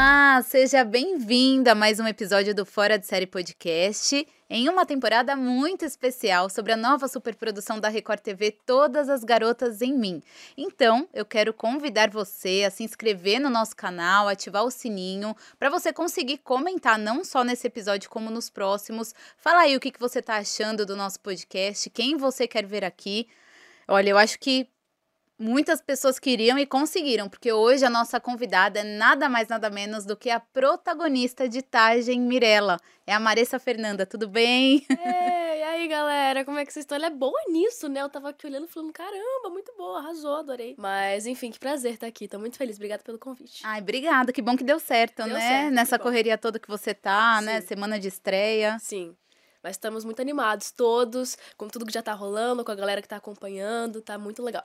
Olá, seja bem-vinda a mais um episódio do Fora de Série Podcast, em uma temporada muito especial sobre a nova superprodução da Record TV Todas as Garotas em Mim. Então, eu quero convidar você a se inscrever no nosso canal, ativar o sininho, para você conseguir comentar não só nesse episódio como nos próximos. Fala aí o que, você está achando do nosso podcast, quem você quer ver aqui. Olha, eu acho que muitas pessoas queriam e conseguiram, porque hoje a nossa convidada é nada mais nada menos do que a protagonista de Tagem Mirella. É a Maressa Fernanda, tudo bem? Ei, e aí, galera, como é que vocês estão? Ela é boa nisso, né? Eu tava aqui olhando e falando, caramba, muito boa, arrasou, adorei. Mas, enfim, que prazer estar aqui, tô muito feliz, obrigada pelo convite. Ai, obrigada, que bom que deu certo, Deu né? certo, Nessa correria toda que você tá, né? Sim. Semana de estreia. Sim. Mas estamos muito animados, todos, com tudo que já tá rolando, com a galera que tá acompanhando, tá muito legal.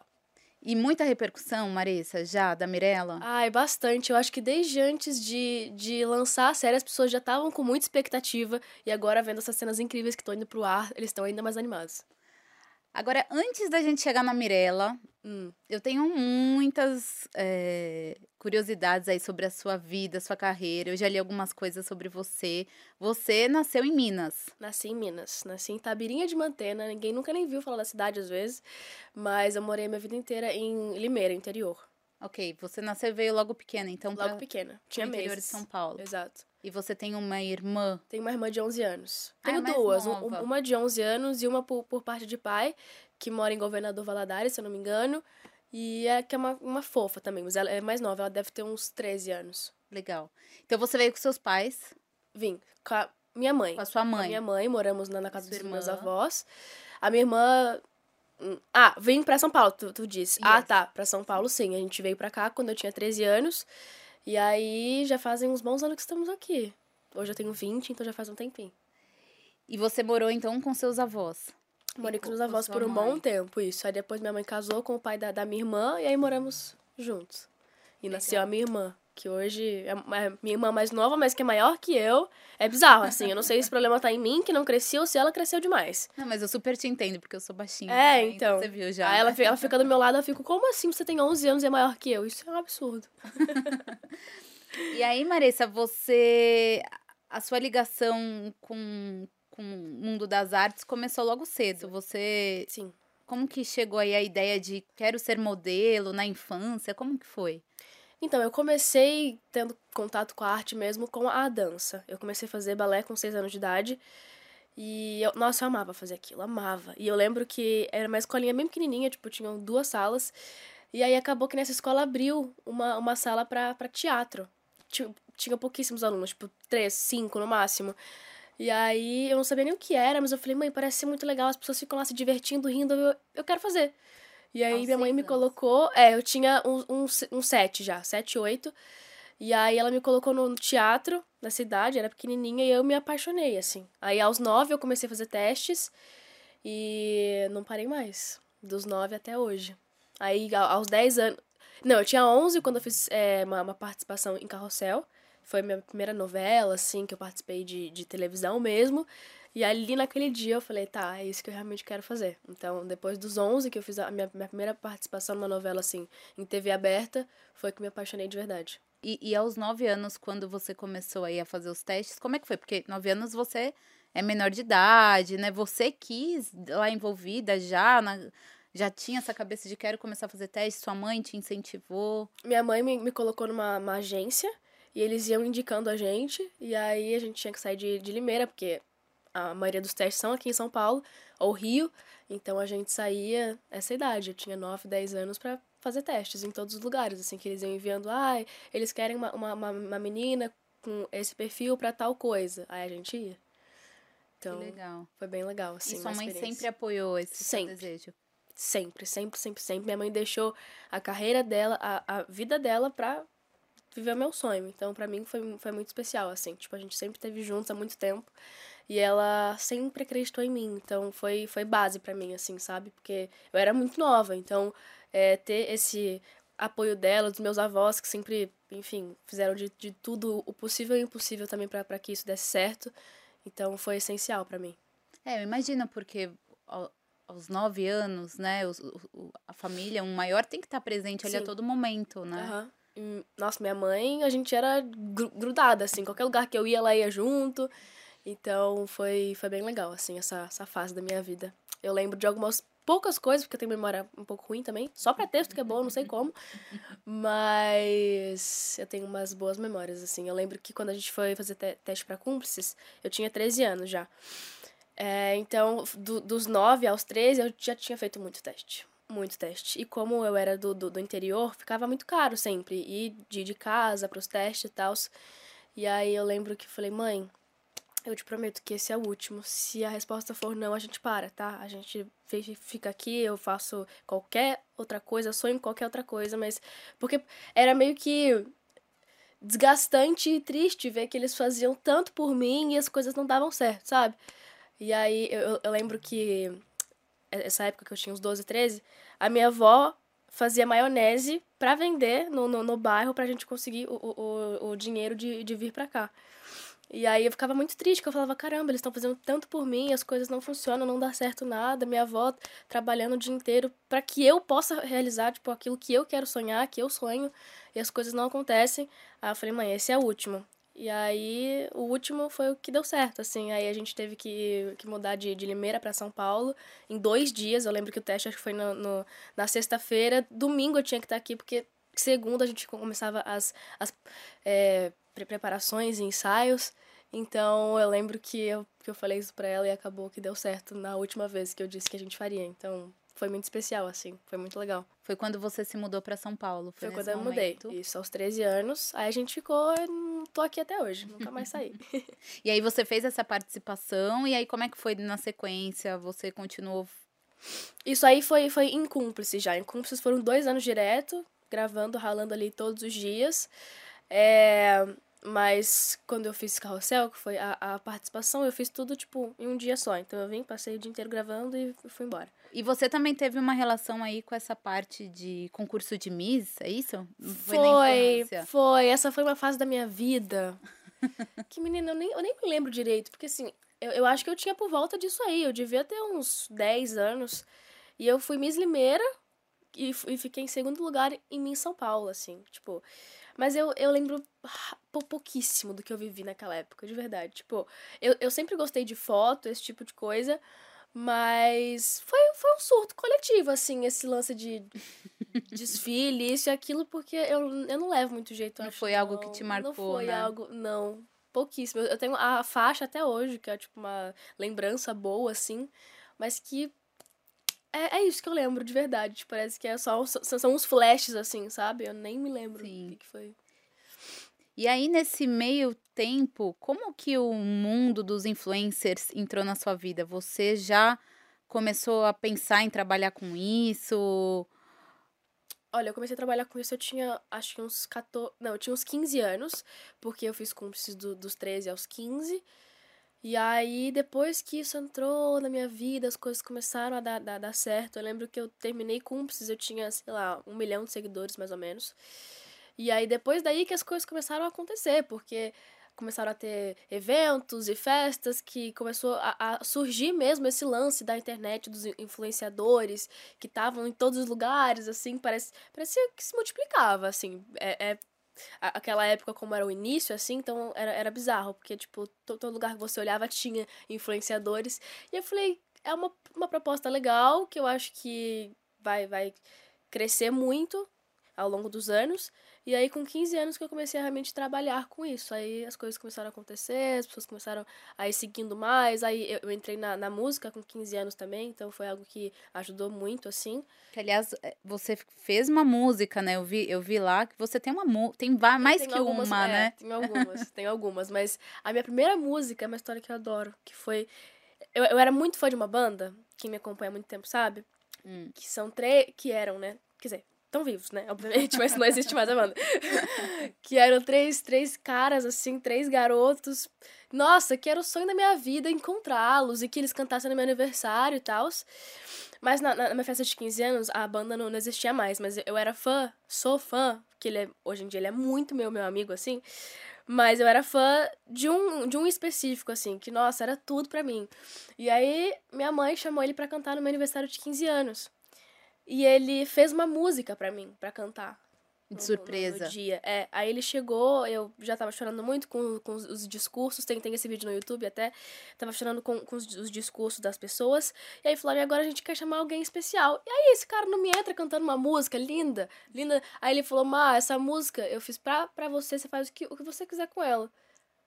E muita repercussão, Marissa, já, da Mirella? Ai, bastante. Eu acho que desde antes de, de lançar a série, as pessoas já estavam com muita expectativa. E agora, vendo essas cenas incríveis que estão indo pro ar, eles estão ainda mais animados. Agora, antes da gente chegar na Mirella, Hum. eu tenho muitas é, curiosidades aí sobre a sua vida, sua carreira. Eu já li algumas coisas sobre você. Você nasceu em Minas. Nasci em Minas, nasci em Tabirinha de Mantena, ninguém nunca nem viu falar da cidade às vezes, mas eu morei a minha vida inteira em Limeira, interior. Ok, você nasceu e veio logo pequena, então Logo pequena, tinha interior meses. de São Paulo. Exato. E você tem uma irmã. Tenho uma irmã de 11 anos. Ah, é Tenho mais duas, um- uma de 11 anos e uma por, por parte de pai, que mora em Governador Valadares, se eu não me engano, e é que é uma, uma fofa também, mas ela é mais nova, ela deve ter uns 13 anos. Legal. Então você veio com seus pais, Vim, com a minha mãe. com a sua Com a mãe. minha mãe, moramos na, na casa Sua dos meus irmã. avós. A minha irmã. hum, Ah, vim pra São Paulo, tu, tu disse. Ah, Yes. tá, pra São Paulo sim. A gente veio pra cá quando eu tinha 13 anos. E aí já fazem uns bons anos que estamos aqui. Hoje eu tenho 20, então já faz um tempinho. E você morou então com seus avós. Morei com com- os com avós por um mãe. bom tempo, isso. Aí depois minha mãe casou com o pai da, da minha irmã e aí moramos juntos. E nasceu a minha irmã, que hoje é é minha irmã mais nova, mas que é maior que eu. É bizarro, assim. Eu não sei se o problema tá em mim, que não cresci, ou se ela cresceu demais. Não, mas eu super te entendo, porque eu sou baixinha. É, também, então. Você viu já. Aí ela, né? ela fica do meu lado, eu fico, como assim você tem 11 anos e é maior que eu? Isso é um absurdo. E aí, Marissa, você. A sua ligação com, com o mundo das artes começou logo cedo. Você. Sim. Como que chegou aí a ideia de quero ser modelo na infância? Como que foi? Então, eu comecei tendo contato com a arte mesmo com a dança. Eu comecei a fazer balé com 6 anos de idade. E, eu, nossa, eu amava fazer aquilo, amava. E eu lembro que era uma escolinha bem pequenininha, tipo, tinham duas salas. E aí acabou que nessa escola abriu uma, uma sala pra teatro. Tinha, tinha pouquíssimos alunos, tipo, três, cinco no máximo. E aí eu não sabia nem o que era, mas eu falei, mãe, parece ser muito legal, as pessoas ficam lá se divertindo, rindo, eu, eu quero fazer. E aí Aos minha mãe me anos. colocou, é, eu tinha um, um, um sete já, sete, oito. E aí ela me colocou no teatro da cidade, era pequenininha, e eu me apaixonei, assim. Aí aos nove eu comecei a fazer testes e não parei mais, dos nove até hoje. Aí aos dez anos... Não, eu tinha onze quando eu fiz é, uma, uma participação em Carrossel. Foi a minha primeira novela, assim, que eu participei de, de televisão mesmo. E ali naquele dia eu falei, tá, é isso que eu realmente quero fazer. Então, depois dos 11 que eu fiz a minha, minha primeira participação numa novela, assim, em TV aberta, foi que me apaixonei de verdade. E, e aos nove anos, quando você começou aí a fazer os testes, como é que foi? Porque nove anos você é menor de idade, né? Você quis lá envolvida já na- já tinha essa cabeça de quero começar a fazer teste? Sua mãe te incentivou? Minha mãe me, me colocou numa uma agência e eles iam indicando a gente. E aí a gente tinha que sair de, de Limeira, porque a maioria dos testes são aqui em São Paulo ou Rio. Então a gente saía essa idade. Eu tinha 9, 10 anos para fazer testes em todos os lugares, assim, que eles iam enviando, ah, eles querem uma, uma, uma menina com esse perfil para tal coisa. Aí a gente ia. Então, que legal. foi bem legal, assim. E sua mãe sempre apoiou esse sempre. desejo? Sempre, sempre, sempre, sempre. Minha mãe deixou a carreira dela, a, a vida dela pra viver o meu sonho. Então, para mim, foi, foi muito especial, assim. Tipo, a gente sempre esteve juntos há muito tempo. E ela sempre acreditou em mim. Então, foi, foi base para mim, assim, sabe? Porque eu era muito nova. Então, é, ter esse apoio dela, dos meus avós, que sempre, enfim, fizeram de, de tudo o possível e o impossível também para que isso desse certo. Então, foi essencial para mim. É, imagina, porque aos nove anos, né, os, o, a família, um maior tem que estar presente ali Sim. a todo momento, né? Uhum. Nossa, minha mãe, a gente era grudada, assim, qualquer lugar que eu ia, ela ia junto. Então foi, foi bem legal, assim, essa, essa fase da minha vida. Eu lembro de algumas poucas coisas, porque eu tenho memória um pouco ruim também. Só pra texto que é bom, não sei como. Mas eu tenho umas boas memórias, assim. Eu lembro que quando a gente foi fazer te teste para cúmplices, eu tinha 13 anos já. É, então, do, dos 9 aos 13, eu já tinha feito muito teste muito teste. E como eu era do, do, do interior, ficava muito caro sempre ir de, de casa para os testes e tal. E aí eu lembro que falei, mãe, eu te prometo que esse é o último. Se a resposta for não, a gente para, tá? A gente fica aqui, eu faço qualquer outra coisa, sonho qualquer outra coisa, mas. Porque era meio que desgastante e triste ver que eles faziam tanto por mim e as coisas não davam certo, sabe? E aí eu, eu lembro que essa época que eu tinha uns 12, 13, a minha avó fazia maionese para vender no, no, no, bairro pra gente conseguir o, o, o dinheiro de, de vir pra cá. E aí eu ficava muito triste, porque eu falava, caramba, eles estão fazendo tanto por mim, as coisas não funcionam, não dá certo nada, minha avó trabalhando o dia inteiro para que eu possa realizar, tipo, aquilo que eu quero sonhar, que eu sonho, e as coisas não acontecem. Aí eu falei, mãe, esse é o último. E aí, o último foi o que deu certo, assim. Aí a gente teve que, que mudar de, de Limeira para São Paulo em dois dias. Eu lembro que o teste acho que foi no, no na sexta-feira. Domingo eu tinha que estar aqui, porque segunda a gente começava as, as é, preparações e ensaios. Então eu lembro que eu, que eu falei isso pra ela e acabou que deu certo na última vez que eu disse que a gente faria. Então foi muito especial, assim, foi muito legal. Foi quando você se mudou para São Paulo? Foi, foi quando eu momento? mudei, isso, aos 13 anos. Aí a gente ficou, tô aqui até hoje, nunca mais saí. e aí você fez essa participação, e aí como é que foi na sequência? Você continuou... Isso aí foi, foi em Cúmplices já. Em Cúmplices foram dois anos direto, gravando, ralando ali todos os dias. É... Mas quando eu fiz carrossel, que foi a, a participação, eu fiz tudo, tipo, em um dia só. Então eu vim, passei o dia inteiro gravando e fui embora. E você também teve uma relação aí com essa parte de concurso de Miss, é isso? Foi, foi, foi. Essa foi uma fase da minha vida. que menina, eu nem, eu nem me lembro direito, porque assim, eu, eu acho que eu tinha por volta disso aí. Eu devia ter uns 10 anos. E eu fui Miss Limeira e, e fiquei em segundo lugar em Miss São Paulo, assim, tipo. Mas eu, eu lembro pouquíssimo do que eu vivi naquela época, de verdade. Tipo, eu, eu sempre gostei de foto, esse tipo de coisa. Mas foi, foi um surto coletivo, assim, esse lance de desfile, isso e aquilo, porque eu, eu não levo muito jeito. Não acho, foi não. algo que te marcou, Não foi né? algo, não. Pouquíssimo. Eu tenho a faixa até hoje, que é tipo uma lembrança boa, assim, mas que é, é isso que eu lembro de verdade. Tipo, parece que é só, são uns flashes, assim, sabe? Eu nem me lembro Sim. o que, que foi. E aí, nesse meio tempo, como que o mundo dos influencers entrou na sua vida? Você já começou a pensar em trabalhar com isso? Olha, eu comecei a trabalhar com isso, eu tinha acho que uns 14. Não, eu tinha uns 15 anos, porque eu fiz cúmplices do, dos 13 aos 15. E aí, depois que isso entrou na minha vida, as coisas começaram a dar, dar, dar certo. Eu lembro que eu terminei cúmplices, eu tinha, sei lá, um milhão de seguidores mais ou menos. E aí, depois daí que as coisas começaram a acontecer, porque começaram a ter eventos e festas que começou a, a surgir mesmo esse lance da internet, dos influenciadores que estavam em todos os lugares, assim, parece, parecia que se multiplicava, assim. É, é aquela época como era o início, assim, então era, era bizarro, porque, tipo, todo, lugar que você olhava tinha influenciadores. E eu falei, é uma, uma proposta legal, que eu acho que vai, vai crescer muito ao longo dos anos. E aí, com 15 anos que eu comecei a realmente trabalhar com isso. Aí as coisas começaram a acontecer, as pessoas começaram a ir seguindo mais. Aí eu, eu entrei na, na música com 15 anos também, então foi algo que ajudou muito, assim. Que, aliás, é, você fez uma música, né? Eu vi, eu vi lá que você tem uma música. Tem mais que algumas- uma, é, né? Tem algumas, tem algumas. Mas a minha primeira música é uma história que eu adoro, que foi... Eu, eu era muito fã de uma banda, quem me acompanha há muito tempo sabe, Hum. que são três... Que eram, né? Quer dizer, estão vivos, né? Obviamente, mas não existe mais a banda. que eram três, três caras, assim, três garotos. Nossa, que era o sonho da minha vida encontrá-los e que eles cantassem no meu aniversário e tal. Mas na, na minha festa de 15 anos, a banda não, não existia mais. Mas eu era fã, sou fã, que ele é, hoje em dia ele é muito meu, meu amigo, assim. Mas eu era fã de um, de um específico, assim, que, nossa, era tudo pra mim. E aí, minha mãe chamou ele pra cantar no meu aniversário de 15 anos. E ele fez uma música pra mim, pra cantar. De no- no- surpresa. No dia. É, aí ele chegou, eu já tava chorando muito com, com os, os discursos, tem, tem esse vídeo no YouTube até. Tava chorando com, com os, os discursos das pessoas. E aí falou, e agora a gente quer chamar alguém especial. E aí esse cara não me entra cantando uma música linda, linda. Aí ele falou, Má, essa música eu fiz pra, pra você, você faz o que, o que você quiser com ela.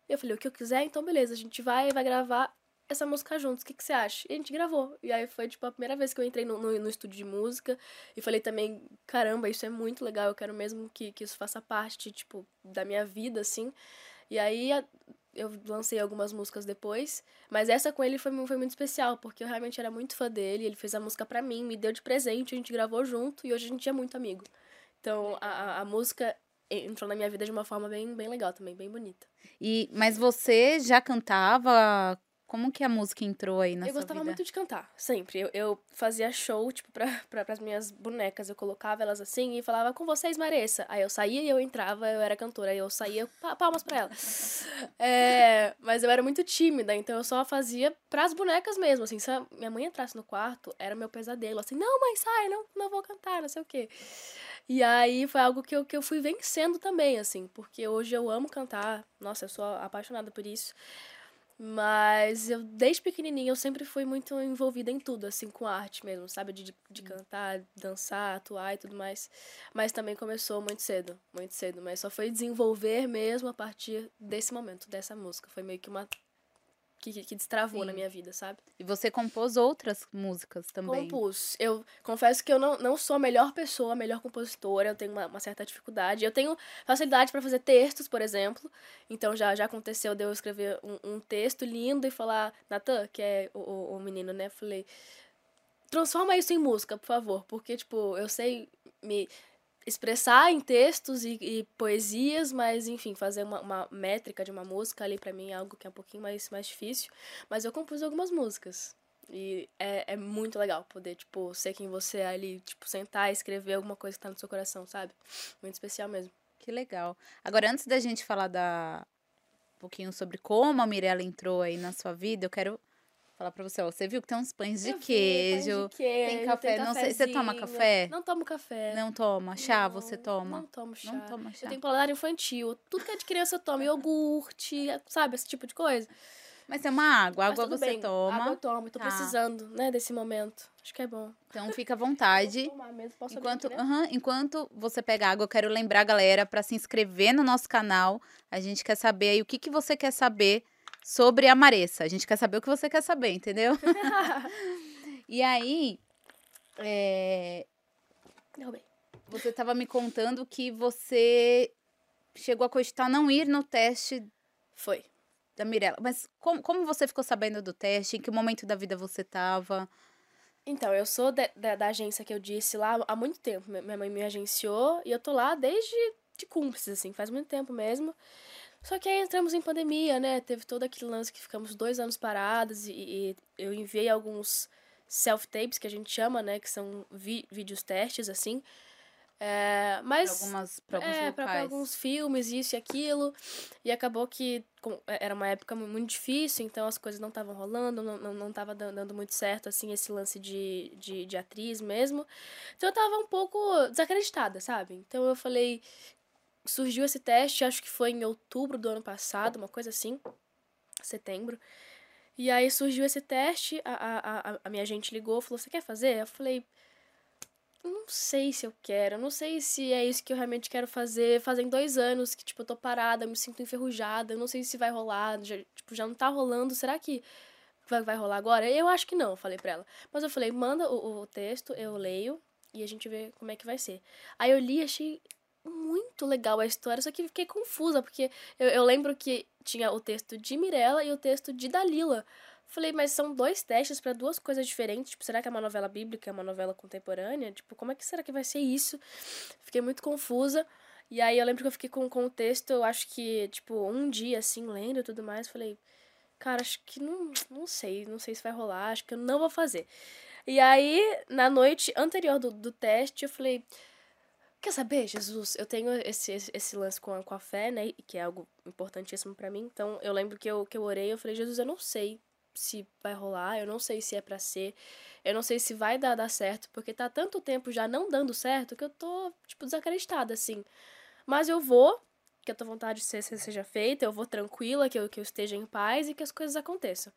E eu falei, o que eu quiser? Então beleza, a gente vai, vai gravar essa música juntos, o que, que você acha? E a gente gravou. E aí foi, tipo, a primeira vez que eu entrei no, no, no estúdio de música. E falei também, caramba, isso é muito legal, eu quero mesmo que, que isso faça parte, tipo, da minha vida, assim. E aí a- eu lancei algumas músicas depois, mas essa com ele foi, foi muito especial, porque eu realmente era muito fã dele, ele fez a música pra mim, me deu de presente, a gente gravou junto e hoje a gente é muito amigo. Então a, a música entrou na minha vida de uma forma bem, bem legal também, bem bonita. E, mas você já cantava? Como que a música entrou aí na eu sua gostava vida? muito de cantar, sempre. Eu, eu fazia show, tipo, pra, pra, pras minhas bonecas. Eu colocava elas assim e falava com vocês, Maressa. Aí eu saía e eu entrava, eu era cantora. Aí eu saía, pa- palmas pra ela. É, mas eu era muito tímida, então eu só fazia pras bonecas mesmo, assim. Se minha mãe entrasse no quarto, era meu pesadelo. Assim, não, mãe, sai, não, não vou cantar, não sei o quê. E aí foi algo que eu, que eu fui vencendo também, assim. Porque hoje eu amo cantar. Nossa, eu sou apaixonada por isso. Mas eu, desde pequenininha, eu sempre fui muito envolvida em tudo, assim, com arte mesmo, sabe? De, de cantar, dançar, atuar e tudo mais. Mas também começou muito cedo, muito cedo. Mas só foi desenvolver mesmo a partir desse momento, dessa música. Foi meio que uma. Que, que- destravou na Sim. minha vida, sabe? E você compôs outras músicas também. Compus. Eu confesso que eu não, não sou a melhor pessoa, a melhor compositora, eu tenho uma, uma certa dificuldade. Eu tenho facilidade para fazer textos, por exemplo. Então já, já aconteceu de eu escrever um, um texto lindo e falar, Natan, que é o, o, o menino, né? Falei, transforma isso em música, por favor. Porque, tipo, eu sei me expressar em textos e, e poesias, mas enfim, fazer uma, uma métrica de uma música ali pra mim é algo que é um pouquinho mais, mais difícil. Mas eu compus algumas músicas. E é, é muito legal poder, tipo, ser quem você é ali, tipo, sentar e escrever alguma coisa que tá no seu coração, sabe? Muito especial mesmo. Que legal. Agora, antes da gente falar da um pouquinho sobre como a Mirella entrou aí na sua vida, eu quero falar pra você, ó, você viu que tem uns pães de vi, queijo. pães de queijo, tem café, não sei- você toma café? Não tomo café. Não toma chá, Não, você toma? Não tomo chá. Não toma chá. Eu tenho paladar infantil. Tudo que é de criança eu tomo. Iogurte, sabe? Esse tipo de coisa. Mas é uma água, água você bem. toma. Água eu tomo. Tô Tá. precisando, né, desse momento. Acho que é bom. Então fica à vontade. Vou tomar mesmo. Posso abrir Enquanto, aqui, né? aham, enquanto você pega água, eu quero lembrar a galera para se inscrever no nosso canal. A gente quer saber aí o que, que você quer saber sobre a Maressa. A gente quer saber o que você quer saber, entendeu? e aí, é, você estava me contando que você chegou a cogitar não ir no teste Foi. da Mirella. Mas como, como você ficou sabendo do teste? Em que momento da vida você estava? Então, eu sou da, da, da agência que eu disse lá há muito tempo. Mi- Minha mãe me agenciou e eu tô lá desde de cúmplices, assim, faz muito tempo mesmo. Só que aí entramos em pandemia, né? Teve todo aquele lance que ficamos dois anos parados e, e eu enviei alguns self-tapes, que a gente chama, né? Que são vídeos testes, assim. É, mas... Pra algumas, pra alguns é, pra, pra alguns filmes, isso e aquilo. E acabou que com- é, era uma época mu- muito difícil, então as coisas não estavam rolando, não, não, não tava dan- dando muito certo, assim, esse lance de, de, de atriz mesmo. Então eu tava um pouco desacreditada, sabe? Então eu falei. Surgiu esse teste, acho que foi em outubro do ano passado, uma coisa assim. Setembro. E aí surgiu esse teste, a, a, a, minha agente ligou, falou: Você quer fazer? Eu falei. não sei se eu quero, não sei se é isso que eu realmente quero fazer. Fazem dois anos que, tipo, eu tô parada, me sinto enferrujada, eu não sei se vai rolar, já, tipo, já não tá rolando, será que vai, vai rolar agora? Eu acho que não, eu falei pra ela. Mas eu falei, manda o, o texto, eu leio e a gente vê como é que vai ser. Aí eu li, achei muito legal a história, só que fiquei confusa, porque eu, eu lembro que tinha o texto de Mirella e o texto de Dalila. Falei, mas são dois testes para duas coisas diferentes. Tipo, será que é uma novela bíblica, é uma novela contemporânea? Tipo, como é que será que vai ser isso? Fiquei muito confusa. E aí eu lembro que eu fiquei com, com o texto, eu acho que, tipo, um dia, assim, lendo e tudo mais. Falei, cara, acho que não, não sei, não sei se vai rolar, acho que eu não vou fazer. E aí, na noite anterior do, do teste, eu falei, quer saber, Jesus, eu tenho esse, esse, esse lance com a, com a fé, né, que é algo importantíssimo para mim. Então, eu lembro que eu, que eu orei, eu falei, Jesus, eu não sei se vai rolar, eu não sei se é para ser, eu não sei se vai dar, dar certo, porque tá tanto tempo já não dando certo que eu tô, tipo, desacreditada, assim. Mas eu vou, que a tua vontade seja feita, eu vou tranquila, que eu, que eu esteja em paz e que as coisas aconteçam.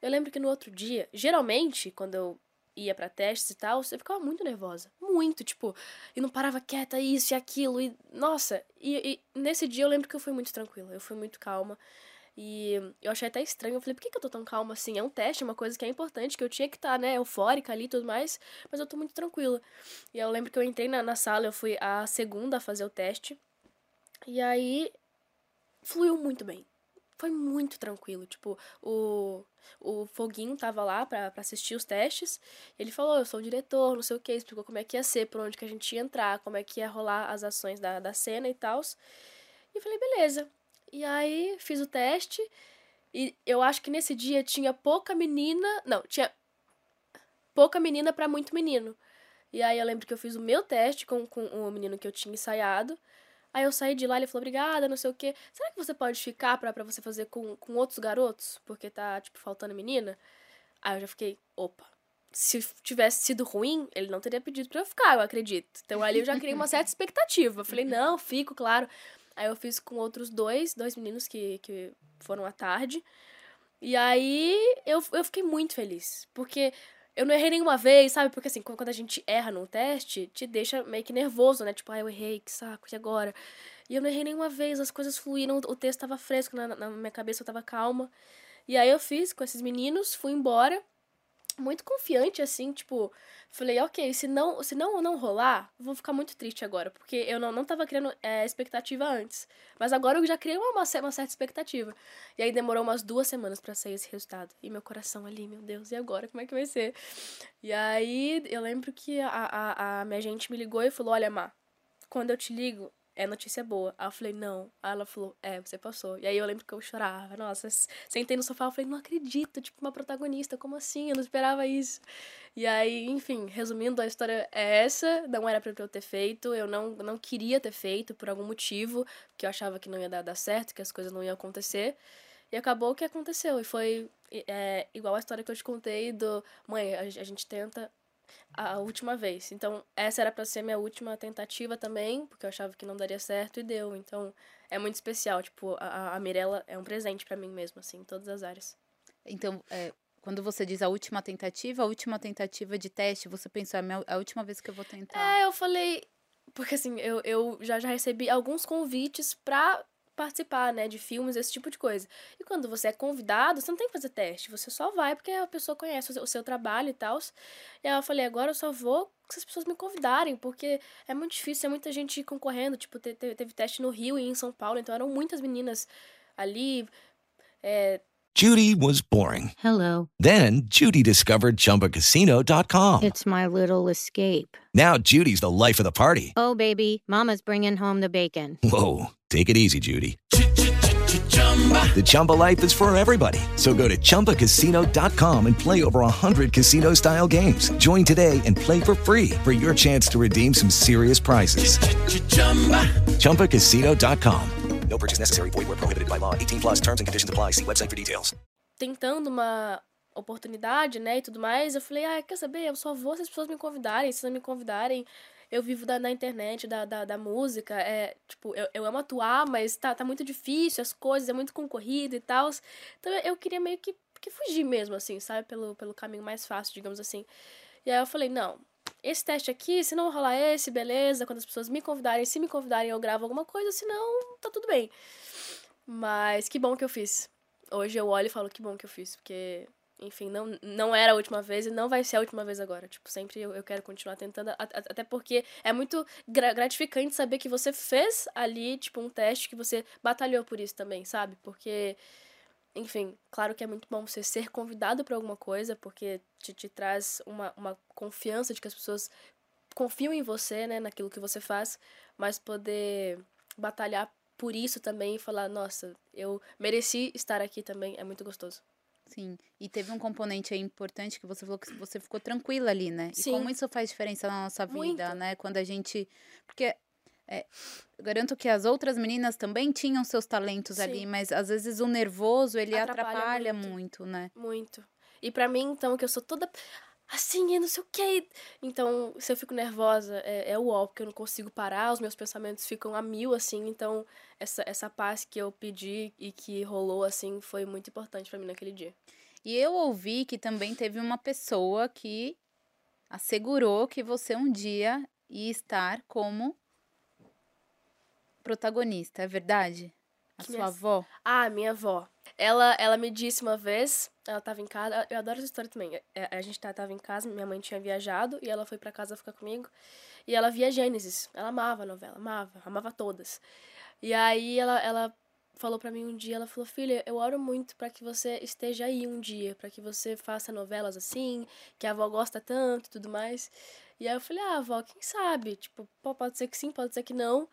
Eu lembro que no outro dia, geralmente, quando eu ia para testes e tal, eu ficava muito nervosa. Muito, tipo, e não parava quieta, isso e aquilo, e nossa. E, e nesse dia eu lembro que eu fui muito tranquila, eu fui muito calma. E eu achei até estranho. Eu falei, por que, que eu tô tão calma assim? É um teste, é uma coisa que é importante, que eu tinha que estar, tá, né, eufórica ali e tudo mais, mas eu tô muito tranquila. E eu lembro que eu entrei na, na sala, eu fui a segunda a fazer o teste. E aí fluiu muito bem. Foi muito tranquilo. Tipo, o, o Foguinho tava lá pra, pra assistir os testes. ele falou: Eu sou o diretor, não sei o que, explicou como é que ia ser, por onde que a gente ia entrar, como é que ia rolar as ações da, da cena e tal. E eu falei: beleza. E aí fiz o teste. E eu acho que nesse dia tinha pouca menina. Não, tinha pouca menina para muito menino. E aí eu lembro que eu fiz o meu teste com, com o menino que eu tinha ensaiado. Aí eu saí de lá, ele falou, obrigada, não sei o quê. Será que você pode ficar pra, pra você fazer com, com outros garotos? Porque tá, tipo, faltando menina? Aí eu já fiquei, opa. Se tivesse sido ruim, ele não teria pedido pra eu ficar, eu acredito. Então ali eu já criei uma certa expectativa. Eu falei, não, fico, claro. Aí eu fiz com outros dois, dois meninos que, que foram à tarde. E aí eu, eu fiquei muito feliz. Porque eu não errei nenhuma vez, sabe? Porque assim, quando a gente erra no teste, te deixa meio que nervoso, né? Tipo, ah, eu errei, que saco, e agora? E eu não errei nenhuma vez, as coisas fluíram, o texto tava fresco, na, na minha cabeça eu tava calma. E aí eu fiz com esses meninos, fui embora muito confiante, assim, tipo, falei, ok, se não, se não, não rolar, vou ficar muito triste agora, porque eu não, não tava criando é, expectativa antes. Mas agora eu já criei uma, uma certa expectativa. E aí demorou umas duas semanas para sair esse resultado. E meu coração ali, meu Deus, e agora? Como é que vai ser? E aí eu lembro que a, a, a minha gente me ligou e falou, olha, Má, quando eu te ligo, é notícia boa. Aí eu falei, não. Aí ela falou, é, você passou. E aí eu lembro que eu chorava. Nossa, sentei no sofá, eu falei, não acredito, tipo, uma protagonista, como assim? Eu não esperava isso. E aí, enfim, resumindo, a história é essa. Não era pra eu ter feito, eu não, não queria ter feito por algum motivo, que eu achava que não ia dar, dar certo, que as coisas não iam acontecer. E acabou o que aconteceu. E foi é, igual a história que eu te contei do... Mãe, a, a gente tenta, a última vez. Então, essa era para ser minha última tentativa também, porque eu achava que não daria certo e deu. Então, é muito especial. Tipo, a, a Mirella é um presente para mim mesmo, assim, em todas as áreas. Então, é, quando você diz a última tentativa, a última tentativa de teste, você pensou, é a última vez que eu vou tentar? É, eu falei. Porque assim, eu, eu já, já recebi alguns convites pra participar, né, de filmes, esse tipo de coisa. E quando você é convidado, você não tem que fazer teste, você só vai porque a pessoa conhece o seu trabalho e tal. E aí eu falei, agora eu só vou se as pessoas me convidarem, porque é muito difícil, é muita gente concorrendo, tipo, teve, teve teste no Rio e em São Paulo, então eram muitas meninas ali, é... Judy was boring. Hello. Then Judy discovered ChumbaCasino.com. It's my little escape. Now Judy's the life of the party. Oh, baby, mama's bringing home the bacon. Whoa, take it easy, Judy. The Chumba life is for everybody. So go to ChumbaCasino.com and play over 100 casino style games. Join today and play for free for your chance to redeem some serious prizes. ChumbaCasino.com. No purchase necessary. Void where prohibited by law. 18 plus terms and conditions apply. See website for details. Tentando uma oportunidade, né, e tudo mais, eu falei, ah, quer saber, eu só vou se as pessoas me convidarem, se não me convidarem, eu vivo da, da internet, da, da, da, música, é, tipo, eu, eu amo atuar, mas tá, tá muito difícil, as coisas, é muito concorrido e tal. Então eu queria meio que, que fugir mesmo, assim, sabe? Pelo, pelo caminho mais fácil, digamos assim. E aí eu falei, não, esse teste aqui, se não rolar esse, beleza. Quando as pessoas me convidarem, se me convidarem, eu gravo alguma coisa, se não, tá tudo bem. Mas que bom que eu fiz. Hoje eu olho e falo que bom que eu fiz, porque, enfim, não, não era a última vez e não vai ser a última vez agora. Tipo, sempre eu, eu quero continuar tentando, até porque é muito gra- gratificante saber que você fez ali, tipo, um teste, que você batalhou por isso também, sabe? Porque enfim, claro que é muito bom você ser convidado para alguma coisa, porque te, te traz uma, uma confiança de que as pessoas confiam em você, né, naquilo que você faz, mas poder batalhar por isso também e falar, nossa, eu mereci estar aqui também, é muito gostoso. Sim. E teve um componente aí importante que você falou que você ficou tranquila ali, né? E Sim. como isso faz diferença na nossa vida, Muito. né? Quando a gente. Porque. é, garanto que as outras meninas também tinham seus talentos ali, Sim. mas às vezes o nervoso ele Atrapalha atrapalha, muito. muito, né? Muito. E pra mim, então, que eu sou toda assim, e não sei o quê. Então, se eu fico nervosa, é, é o ó, porque eu não consigo parar, os meus pensamentos ficam a mil, assim. Então, essa, essa paz que eu pedi e que rolou, assim, foi muito importante pra mim naquele dia. E eu ouvi que também teve uma pessoa que assegurou que você um dia ia estar como protagonista, é verdade? A Que sua minha- avó? Ah, minha avó. Ela, ela me disse uma vez, ela tava em casa, eu adoro essa história também. É, A gente tá- tava em casa, minha mãe tinha viajado e ela foi pra casa ficar comigo. E ela via Gênesis. Ela amava a novela, amava, amava todas. E aí ela, ela falou pra mim um dia, ela falou: "Filha, eu oro muito pra que você esteja aí um dia, pra que você faça novelas assim, que a avó gosta tanto tudo mais". E aí eu falei: "Ah, avó, quem sabe? Tipo, pode ser que sim, pode ser que não".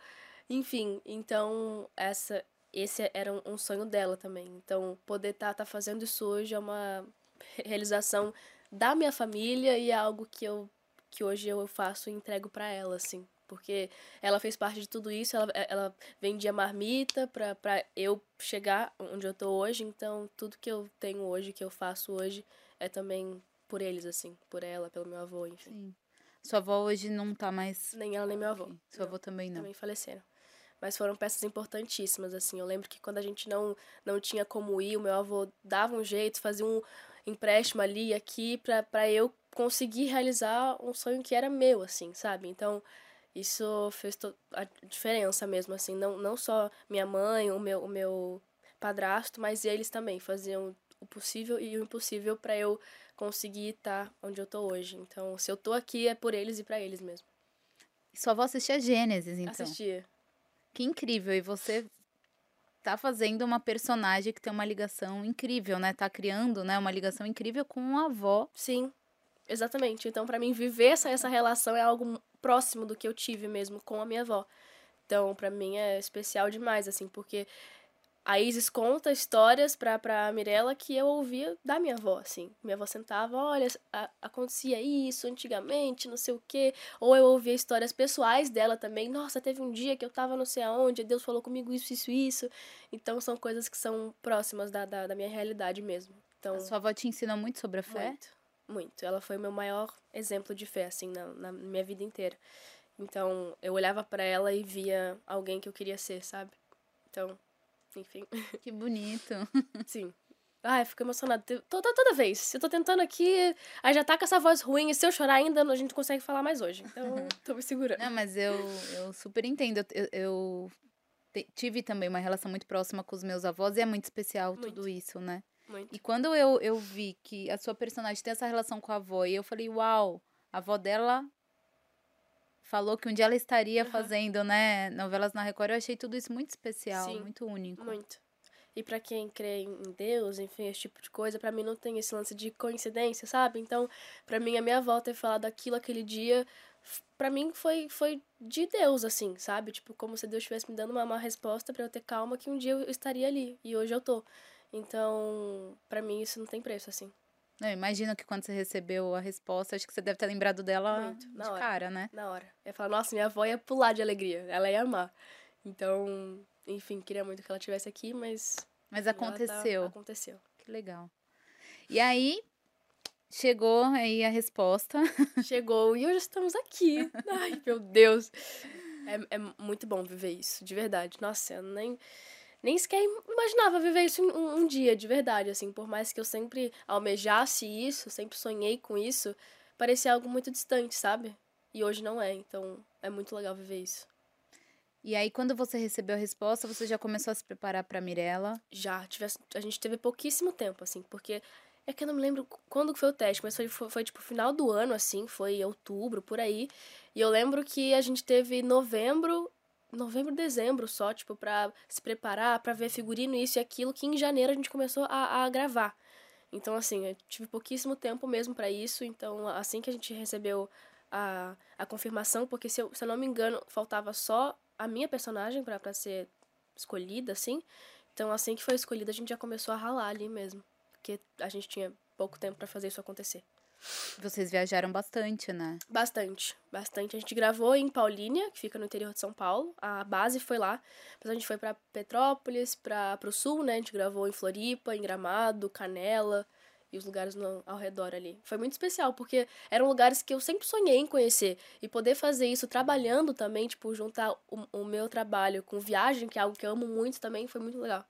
Enfim, então essa esse era um, um sonho dela também. Então, poder estar tá, tá fazendo isso hoje é uma re- realização da minha família e é algo que eu que hoje eu faço e entrego pra ela, assim. Porque ela fez parte de tudo isso, ela, ela vendia marmita pra, pra eu chegar onde eu tô hoje, então tudo que eu tenho hoje, que eu faço hoje, é também por eles, assim. Por ela, pelo meu avô, enfim. Sim. Sua avó hoje não tá mais. Nem ela, nem meu avô. Seu avô também não. Também faleceram. Mas foram peças importantíssimas, assim. Eu lembro que quando a gente não, não tinha como ir, o meu avô dava um jeito, fazia um empréstimo ali e aqui pra eu conseguir realizar um sonho que era meu, assim, sabe? Então, isso fez a diferença mesmo, assim. Não, não só minha mãe, o meu, o meu padrasto, mas eles também faziam o possível e o impossível pra eu conseguir estar onde eu tô hoje. Então, se eu tô aqui, é por eles e pra eles mesmo. Sua avó assistia Gênesis, então. Assistir. Que incrível. E você tá fazendo uma personagem que tem uma ligação incrível, né? Tá criando, né, uma ligação incrível com a avó. Sim, exatamente. Então, pra mim, viver essa, essa relação é algo próximo do que eu tive mesmo com a minha avó. Então, pra mim é especial demais, assim, porque a Isis conta histórias pra, pra Mirella que eu ouvia da minha avó, assim. Minha avó sentava, olha, a- acontecia isso antigamente, não sei o quê. Ou eu ouvia histórias pessoais dela também. Nossa, teve um dia que eu tava não sei aonde, Deus falou comigo isso, isso, isso. Então, são coisas que são próximas da, da, da minha realidade mesmo. Então, A sua avó te ensinou muito sobre a fé? muito, muito. Ela foi o meu maior exemplo de fé, assim, na, na minha vida inteira. Então, eu olhava pra ela e via alguém que eu queria ser, sabe? Então, enfim, Que bonito. sim. Ai, fico emocionada. Toda, toda vez. Eu tô tentando aqui, aí já tá com essa voz ruim, e se eu chorar ainda, a gente não consegue falar mais hoje. Então, tô me segurando. Não, mas eu, eu super entendo. Eu, eu- tive também uma relação muito próxima com os meus avós e é muito especial tudo Muito. isso, né? Muito. E quando eu, eu vi que a sua personagem tem essa relação com a avó, e eu falei, uau, a avó dela falou que um dia ela estaria Aham. fazendo, né, novelas na Record, eu achei tudo isso muito especial, Sim, muito único. Muito. E pra quem crê em Deus, enfim, esse tipo de coisa, pra mim não tem esse lance de coincidência, sabe? Então, pra mim, a minha avó ter falado aquilo aquele dia, pra mim foi, foi de Deus, assim, sabe? Tipo, como se Deus estivesse me dando uma, uma resposta pra eu ter calma que um dia eu estaria ali. E hoje eu tô. Então, pra mim, isso não tem preço, assim. Eu imagino que quando você recebeu a resposta, acho que você deve ter lembrado dela Muito, de hora. cara, né? Na hora. Eu ia falar, nossa, minha avó ia pular de alegria. Ela ia amar. Então, enfim, queria muito que ela estivesse aqui, mas. Mas tá- aconteceu. aconteceu. Que legal. E aí, chegou aí a resposta. Chegou e hoje estamos aqui. Ai, meu Deus. É, é muito bom viver isso, de verdade. Nossa, eu nem, nem sequer imaginava viver isso um, um dia, de verdade. Assim, por mais que eu sempre almejasse isso, sempre sonhei com isso, parecia algo muito distante, sabe? E hoje não é, então é muito legal viver isso. E aí, quando você recebeu a resposta, você já começou a se preparar pra Mirella? Já, tivesse, a gente teve pouquíssimo tempo, assim, porque é que eu não me lembro quando foi o teste, mas foi, foi, foi, tipo final do ano, assim, foi outubro, por aí. E eu lembro que a gente teve novembro, novembro, dezembro só, tipo, pra se preparar, pra ver figurino, isso e aquilo, que em janeiro a gente começou a, a gravar. Então, assim, eu tive pouquíssimo tempo mesmo para isso, então assim que a gente recebeu a, a confirmação, porque se eu, se eu não me engano, faltava só a minha personagem para ser escolhida, assim. Então, assim que foi escolhida, a gente já começou a ralar ali mesmo. Porque a gente tinha pouco tempo para fazer isso acontecer. Vocês viajaram bastante, né? Bastante, bastante. A gente gravou em Paulínia, que fica no interior de São Paulo. A base foi lá. Depois a gente foi para Petrópolis, para o sul, né? A gente gravou em Floripa, em Gramado, Canela e os lugares no, ao redor ali. Foi muito especial, porque eram lugares que eu sempre sonhei em conhecer. E poder fazer isso trabalhando também, tipo, juntar o, o meu trabalho com viagem, que é algo que eu amo muito também, foi muito legal.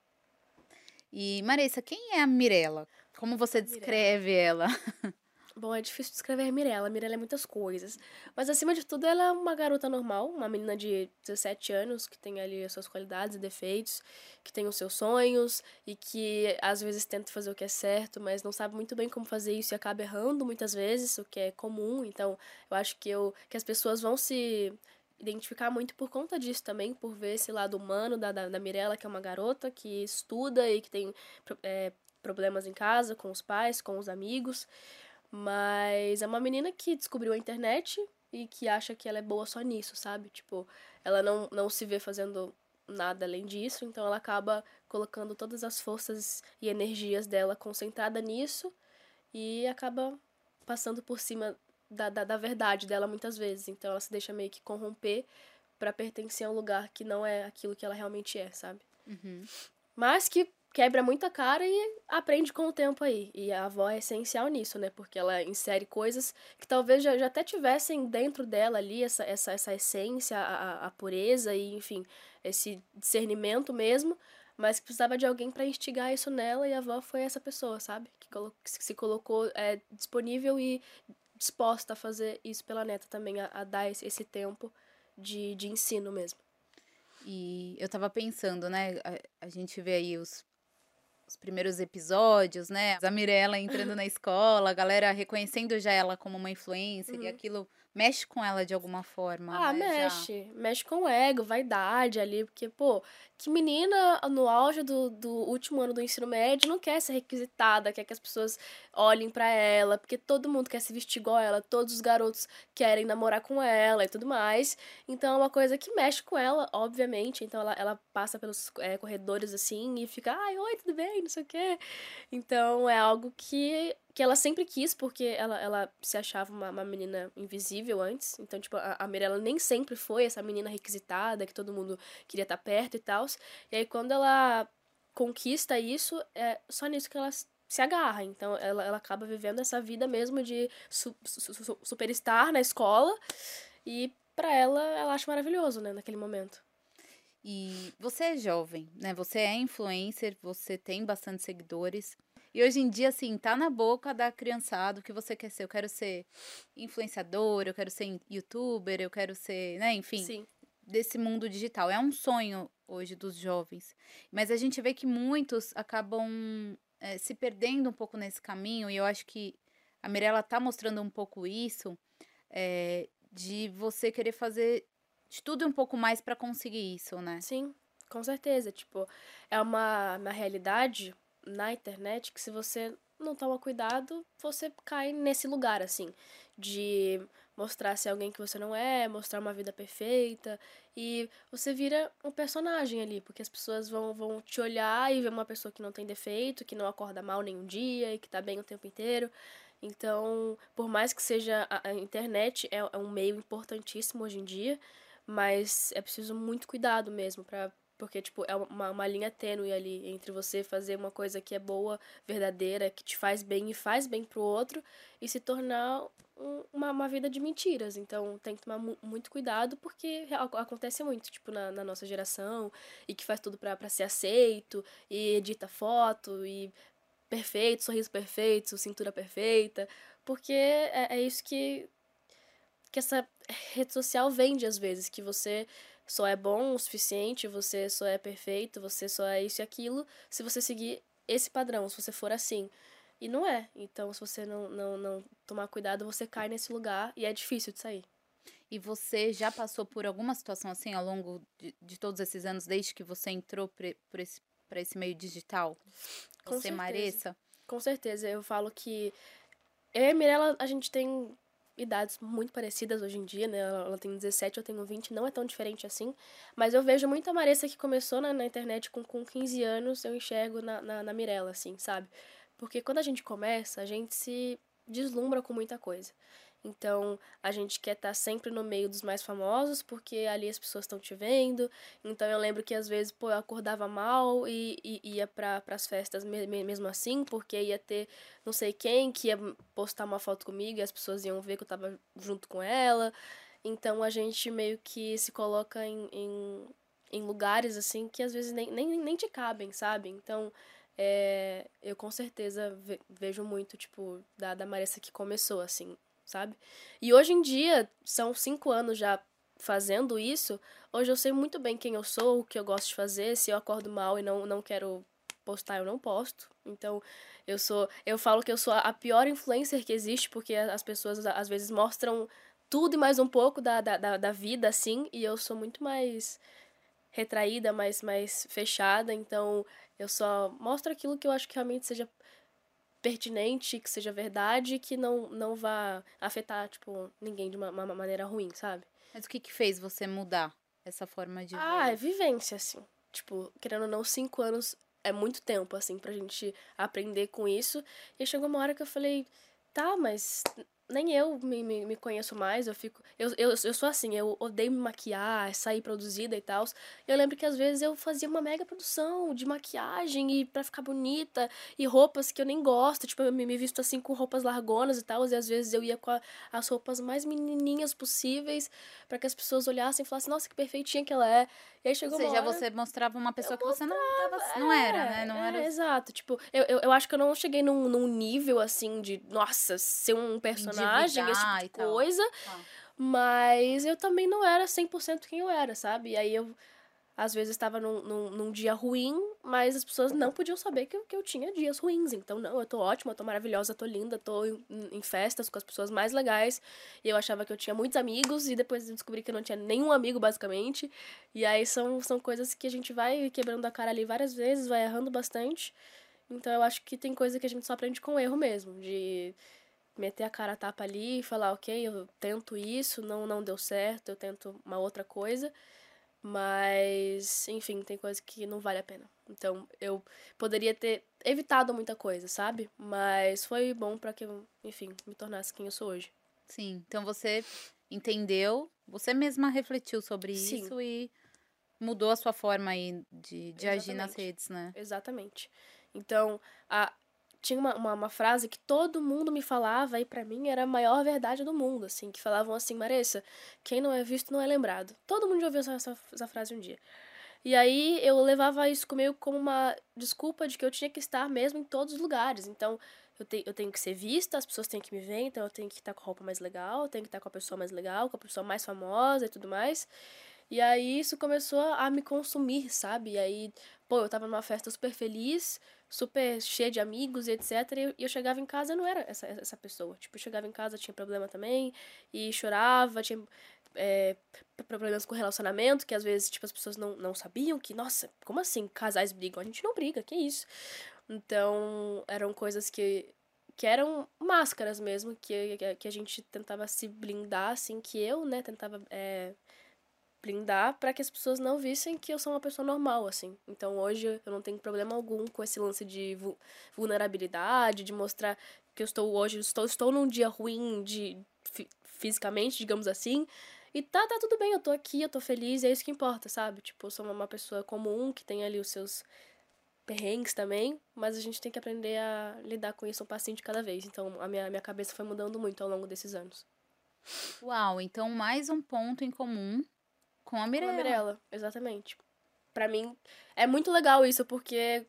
E, Marissa, quem é a Mirella? Como você descreve Mirella. ela? Bom, é difícil descrever Mirella. Mirella é muitas coisas. Mas, acima de tudo, ela é uma garota normal, uma menina de 17 anos, que tem ali as suas qualidades e defeitos, que tem os seus sonhos e que às vezes tenta fazer o que é certo, mas não sabe muito bem como fazer isso e acaba errando muitas vezes, o que é comum. Então, eu acho que, eu, que as pessoas vão se identificar muito por conta disso também, por ver esse lado humano da, da, da Mirella, que é uma garota que estuda e que tem é, problemas em casa, com os pais, com os amigos. Mas é uma menina que descobriu a internet e que acha que ela é boa só nisso, sabe? Tipo, ela não, não se vê fazendo nada além disso, então ela acaba colocando todas as forças e energias dela concentrada nisso e acaba passando por cima da, da, da verdade dela muitas vezes. Então ela se deixa meio que corromper para pertencer a um lugar que não é aquilo que ela realmente é, sabe? Uhum. Mas que quebra muita cara e aprende com o tempo aí. E a avó é essencial nisso, né? Porque ela insere coisas que talvez já, já até tivessem dentro dela ali, essa, essa, essa essência, a, a pureza e, enfim, esse discernimento mesmo, mas que precisava de alguém para instigar isso nela e a avó foi essa pessoa, sabe? Que, que se colocou é, disponível e disposta a fazer isso pela neta também, a, a dar esse, esse tempo de, de ensino mesmo. E eu tava pensando, né? A, a gente vê aí os os primeiros episódios, né? A Mirella entrando na escola, a galera reconhecendo já ela como uma influencer uhum. e aquilo mexe com ela de alguma forma. Ah, né? mexe. Já. Mexe com o ego, vaidade ali, porque, pô, que menina no auge do, do último ano do ensino médio não quer ser requisitada, quer que as pessoas olhem para ela, porque todo mundo quer se vestir igual ela, todos os garotos querem namorar com ela e tudo mais. Então é uma coisa que mexe com ela, obviamente. Então ela, ela passa pelos é, corredores assim e fica, ai, oi, tudo bem, não sei o quê. Então é algo que que ela sempre quis, porque ela, ela se achava uma, uma menina invisível antes. Então, tipo, a, a Mirella nem sempre foi essa menina requisitada, que todo mundo queria estar perto e tal. E aí, quando ela conquista isso, é só nisso que ela se agarra. Então, ela, ela acaba vivendo essa vida mesmo de su, su, superstar na escola. E para ela, ela acha maravilhoso, né, naquele momento. E você é jovem, né? Você é influencer, você tem bastante seguidores. E hoje em dia, assim, tá na boca da criançada o que você quer ser. Eu quero ser influenciador, eu quero ser youtuber, eu quero ser, né, enfim. Sim. Desse mundo digital. É um sonho hoje dos jovens. Mas a gente vê que muitos acabam é, se perdendo um pouco nesse caminho, e eu acho que a Mirella tá mostrando um pouco isso, é, de você querer fazer de tudo um pouco mais para conseguir isso, né? Sim, com certeza. Tipo, é uma, uma realidade na internet que se você não toma cuidado, você cai nesse lugar, assim, de mostrar ser alguém que você não é, mostrar uma vida perfeita, e você vira um personagem ali, porque as pessoas vão, vão te olhar e ver uma pessoa que não tem defeito, que não acorda mal nenhum dia e que tá bem o tempo inteiro. Então, por mais que seja a, internet, é, é um meio importantíssimo hoje em dia, mas é preciso muito cuidado mesmo para porque, tipo, é uma, uma linha tênue ali entre você fazer uma coisa que é boa, verdadeira, que te faz bem e faz bem pro outro, e se tornar um, uma, uma vida de mentiras. Então tem que tomar mu muito cuidado, porque acontece muito, tipo, na, na nossa geração, e que faz tudo pra, pra ser aceito, e edita foto, e perfeito, sorriso perfeito, cintura perfeita, porque é, é isso que, que essa rede social vende às vezes, que você só é bom o suficiente, você só é perfeito, você só é isso e aquilo, se você seguir esse padrão, se você for assim. E não é. Então, se você não, não, não tomar cuidado, você cai nesse lugar e é difícil de sair. E você já passou por alguma situação assim ao longo de, de todos esses anos, desde que você entrou para esse, esse meio digital? Com Você, certeza. Maressa? Com certeza. Eu falo que eu e a Mirella, a gente tem idades muito parecidas hoje em dia, né? Ela, tem 17, eu tenho 20, não é tão diferente assim. Mas eu vejo muito a Maressa que começou na, na internet com, com 15 anos, eu enxergo na, na, na Mirella, assim, sabe? Porque quando a gente começa, a gente se deslumbra com muita coisa. Então, a gente quer estar sempre no meio dos mais famosos, porque ali as pessoas estão te vendo. Então, eu lembro que às vezes, pô, eu acordava mal e, e ia para as festas me, me, mesmo assim, porque ia ter não sei quem que ia postar uma foto comigo e as pessoas iam ver que eu tava junto com ela. Então, a gente meio que se coloca em, em, em lugares, assim, que às vezes nem, nem, nem te cabem, sabe? Então, é, eu com certeza ve, vejo muito, tipo, da, da Marissa que começou, assim, sabe? E hoje em dia, são cinco anos já fazendo isso, hoje eu sei muito bem quem eu sou, o que eu gosto de fazer, se eu acordo mal e não, não quero postar, eu não posto. Então, eu sou, eu falo que eu sou a pior influencer que existe, porque as pessoas às vezes mostram tudo e mais um pouco da, da, da, da vida, assim, e eu sou muito mais retraída, mais, mais fechada, então eu só mostro aquilo que eu acho que realmente seja pertinente, que seja verdade, que não, não vá afetar, tipo, ninguém de uma, uma maneira ruim, sabe? Mas o que que fez você mudar essa forma de Ah, ver? é vivência, assim. Tipo, querendo ou não, cinco anos é muito tempo, assim, pra gente aprender com isso. E chegou uma hora que eu falei, tá, mas nem eu me, me, me conheço mais, eu fico. Eu, eu, eu sou assim, eu odeio me maquiar, sair produzida e tal. Eu lembro que às vezes eu fazia uma mega produção de maquiagem e para ficar bonita, e roupas que eu nem gosto, tipo, eu me, me visto assim com roupas largonas e tal, e às vezes eu ia com a, as roupas mais menininhas possíveis para que as pessoas olhassem e falassem, nossa, que perfeitinha que ela é. E aí chegou Ou seja, você mostrava uma pessoa que você não tava, não era, né? Não É, era exato. Tipo, eu, eu, eu acho que eu não cheguei num, num nível assim de, nossa, ser um personagem, esse Endividar tipo de coisa. Tá. Mas eu também não era 100% quem eu era, sabe? E aí eu, às vezes, estava num, num, num dia ruim, mas as pessoas não podiam saber que eu, que eu tinha dias ruins. Então, não, eu tô ótima, eu tô maravilhosa, tô linda, tô em, em festas com as pessoas mais legais. E eu achava que eu tinha muitos amigos, e depois eu descobri que eu não tinha nenhum amigo, basicamente. E aí são, são coisas que a gente vai quebrando a cara ali várias vezes, vai errando bastante. Então eu acho que tem coisa que a gente só aprende com erro mesmo, de meter a cara a tapa ali e falar, ok, eu tento isso, não, não deu certo, eu tento uma outra coisa. Mas, enfim, tem coisa que não vale a pena. Então, eu poderia ter evitado muita coisa, sabe? Mas foi bom pra que eu, enfim, me tornasse quem eu sou hoje. Sim, então você entendeu, você mesma refletiu sobre Sim. isso e mudou a sua forma aí de, de agir nas redes, né? Exatamente. Então, a, tinha uma, uma, uma frase que todo mundo me falava e pra mim era a maior verdade do mundo, assim, que falavam assim, Maressa, quem não é visto não é lembrado. Todo mundo já ouviu essa, essa, essa frase um dia. E aí eu levava isso comigo como uma desculpa de que eu tinha que estar mesmo em todos os lugares. Então, eu, te, eu tenho que ser vista, as pessoas têm que me ver, então eu tenho que estar com a roupa mais legal, eu tenho que estar com a pessoa mais legal, com a pessoa mais famosa e tudo mais. E aí isso começou a me consumir, sabe? E aí, pô, eu tava numa festa super feliz, super cheia de amigos e etc. E eu, chegava em casa não era essa, essa pessoa. Tipo, eu chegava em casa, tinha problema também, e chorava, tinha é, problemas com relacionamento, que às vezes, tipo, as pessoas não, não sabiam que, nossa, como assim casais brigam? A gente não briga, que isso? Então, eram coisas que, que eram máscaras mesmo, que, que- que a gente tentava se blindar, assim, que eu, né, tentava é, blindar para que as pessoas não vissem que eu sou uma pessoa normal, assim. Então, hoje eu não tenho problema algum com esse lance de vu- vulnerabilidade, de mostrar que eu estou hoje, estou, estou num dia ruim de fi- fisicamente, digamos assim, e tá, tá tudo bem, eu tô aqui, eu tô feliz, e é isso que importa, sabe? Tipo, eu sou uma- pessoa comum que tem ali os seus perrengues também, mas a gente tem que aprender a lidar com isso um de cada vez. Então, a minha, minha cabeça foi mudando muito ao longo desses anos. Uau, então mais um ponto em comum com a Com Mirella. a Mirella, exatamente. Pra mim, é muito legal isso, porque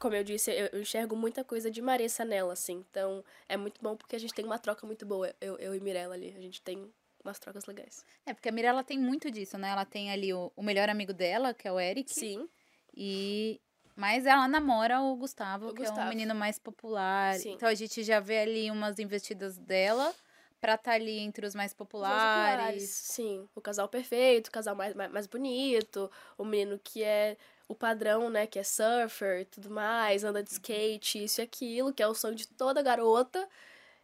como eu disse, eu, eu enxergo muita coisa de Maressa nela, assim. Então, é muito bom porque a gente tem uma troca muito boa, eu, eu e Mirella ali. A gente tem umas trocas legais. É, porque a Mirella tem muito disso, né? Ela tem ali o, o melhor amigo dela, que é o Eric. Sim. E. Mas ela namora o Gustavo, O que é um Gustavo. menino mais popular. Sim. Então a gente já vê ali umas investidas dela pra estar ali entre os mais Os populares. populares, Sim. O casal perfeito, o casal mais, mais, mais bonito, o menino que é o padrão, né? Que é surfer e tudo mais, anda de skate, isso e aquilo, que é o sonho de toda garota.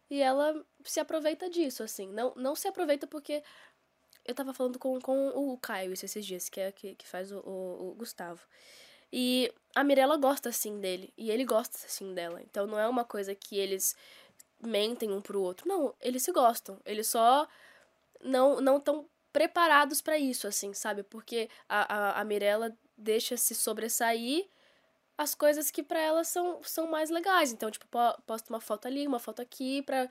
E ela se aproveita disso, assim. Não, não se aproveita porque. Eu tava falando com, com o Caio isso esses dias, que é que, que faz o, o, o Gustavo. E a Mirella gosta, assim, dele. E ele gosta, assim, dela. Então não é uma coisa que eles mentem um pro outro. Não, eles se gostam. Eles só não não estão preparados pra isso, assim, sabe? Porque a, a, a Mirella deixa se sobressair as coisas que pra ela são, são mais legais. Então, tipo, po- posta uma foto ali, uma foto aqui pra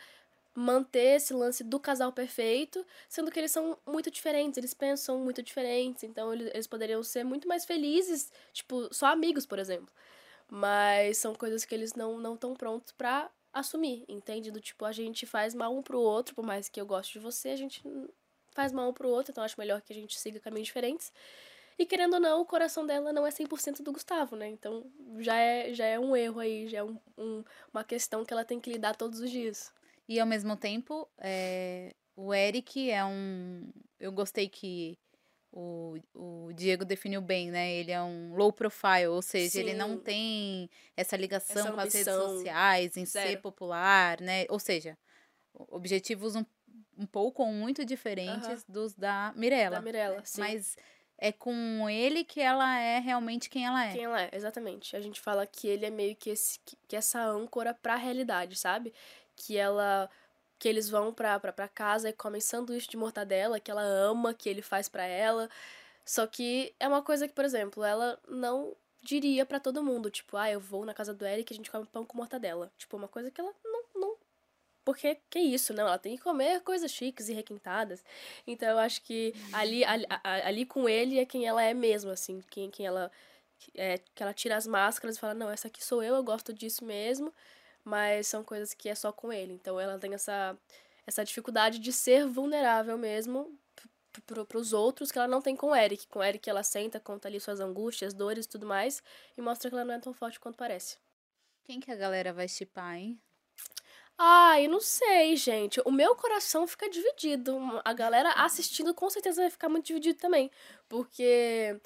manter esse lance do casal perfeito, sendo que eles são muito diferentes, eles pensam muito diferentes, então eles, poderiam ser muito mais felizes, tipo, só amigos, por exemplo. Mas são coisas que eles não não estão prontos pra assumir, entende? Do tipo, a gente faz mal um pro outro, por mais que eu goste de você, a gente faz mal um pro outro, então acho melhor que a gente siga caminhos diferentes. E querendo ou não, o coração dela não é 100% do Gustavo, né? Então já é, já é um erro aí, já é um, um- uma questão que ela tem que lidar todos os dias. E ao mesmo tempo, é, o Eric é um. Eu gostei que o, o Diego definiu bem, né? Ele é um low profile, ou seja, ele não Sim. tem essa ligação Essa com as redes sociais, em ser Zero. popular, né? Ou seja, objetivos um, um pouco ou muito diferentes dos da Mirella. Da Mirella, sim. Mas é com ele que ela é realmente quem ela é. Quem ela é, exatamente. A gente fala que ele é meio que, esse, que, que essa âncora pra realidade, sabe? Que ela. Que eles vão pra, pra, pra casa e comem sanduíche de mortadela, que ela ama, que ele faz pra ela. Só que é uma coisa que, por exemplo, ela não diria pra todo mundo. Tipo, ah, eu vou na casa do Eric e a gente come pão com mortadela. Tipo, uma coisa que ela não. não porque que isso, não? Ela tem que comer coisas chiques e requintadas. Então eu acho que ali, ali, ali com ele é quem ela é mesmo, assim. Quem, quem ela é, que ela tira as máscaras e fala, não, essa aqui sou eu, eu gosto disso mesmo, mas são coisas que é só com ele. Então ela tem essa, essa dificuldade de ser vulnerável mesmo para os outros que ela não tem com o Eric. Com o Eric ela senta, conta ali suas angústias, dores e tudo mais, e mostra que ela não é tão forte quanto parece. Quem que a galera vai chipar, hein? Ai, não sei, gente. O meu coração fica dividido. A galera assistindo com certeza vai ficar muito dividido também. Porque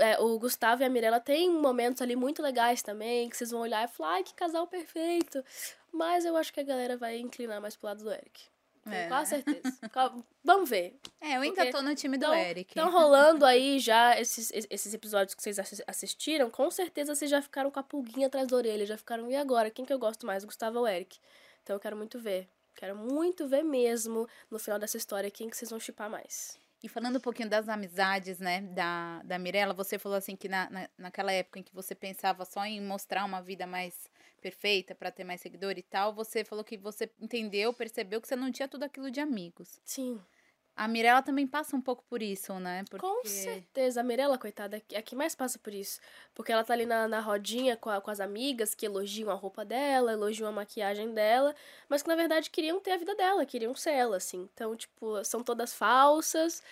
é, o Gustavo e a Mirella têm momentos ali muito legais também, que vocês vão olhar e falar, ai, que casal perfeito. Mas eu acho que a galera vai inclinar mais pro lado do Eric. Tenho É. quase certeza. Vamos ver. É, eu ainda tô no time do Então, Eric. Estão rolando aí já esses, esses episódios que vocês assis- assistiram. Com certeza vocês já ficaram com a pulguinha atrás da orelha. Já ficaram, e agora? Quem que eu gosto mais, Gustavo ou Eric? Então eu quero muito ver. Quero muito ver mesmo, no final dessa história, quem que vocês vão chipar mais. E falando um pouquinho das amizades, né, da, da Mirella, você falou assim que na, na, naquela época em que você pensava só em mostrar uma vida mais perfeita pra ter mais seguidor e tal, você falou que você entendeu, percebeu que você não tinha tudo aquilo de amigos. Sim. A Mirella também passa um pouco por isso, né? Porque... Com certeza. A Mirella, coitada, é a que mais passa por isso. Porque ela tá ali na, na rodinha com, a- com as amigas que elogiam a roupa dela, elogiam a maquiagem dela, mas que na verdade queriam ter a vida dela, queriam ser ela, assim. Então, tipo, são todas falsas.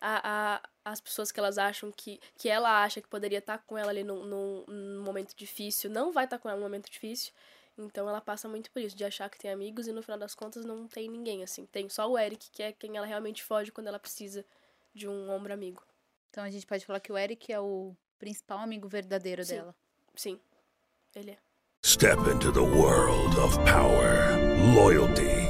A, a- as pessoas que elas acham que, que ela acha que poderia estar com ela ali num, num, num momento difícil, não vai estar com ela num momento difícil. Então ela passa muito por isso, de achar que tem amigos e no final das contas não tem ninguém, assim. Tem só o Eric, que é quem ela realmente foge quando ela precisa de um ombro amigo. Então a gente pode falar que o Eric é o principal amigo verdadeiro Sim. dela. Sim, ele é. Step into the world of power, loyalty,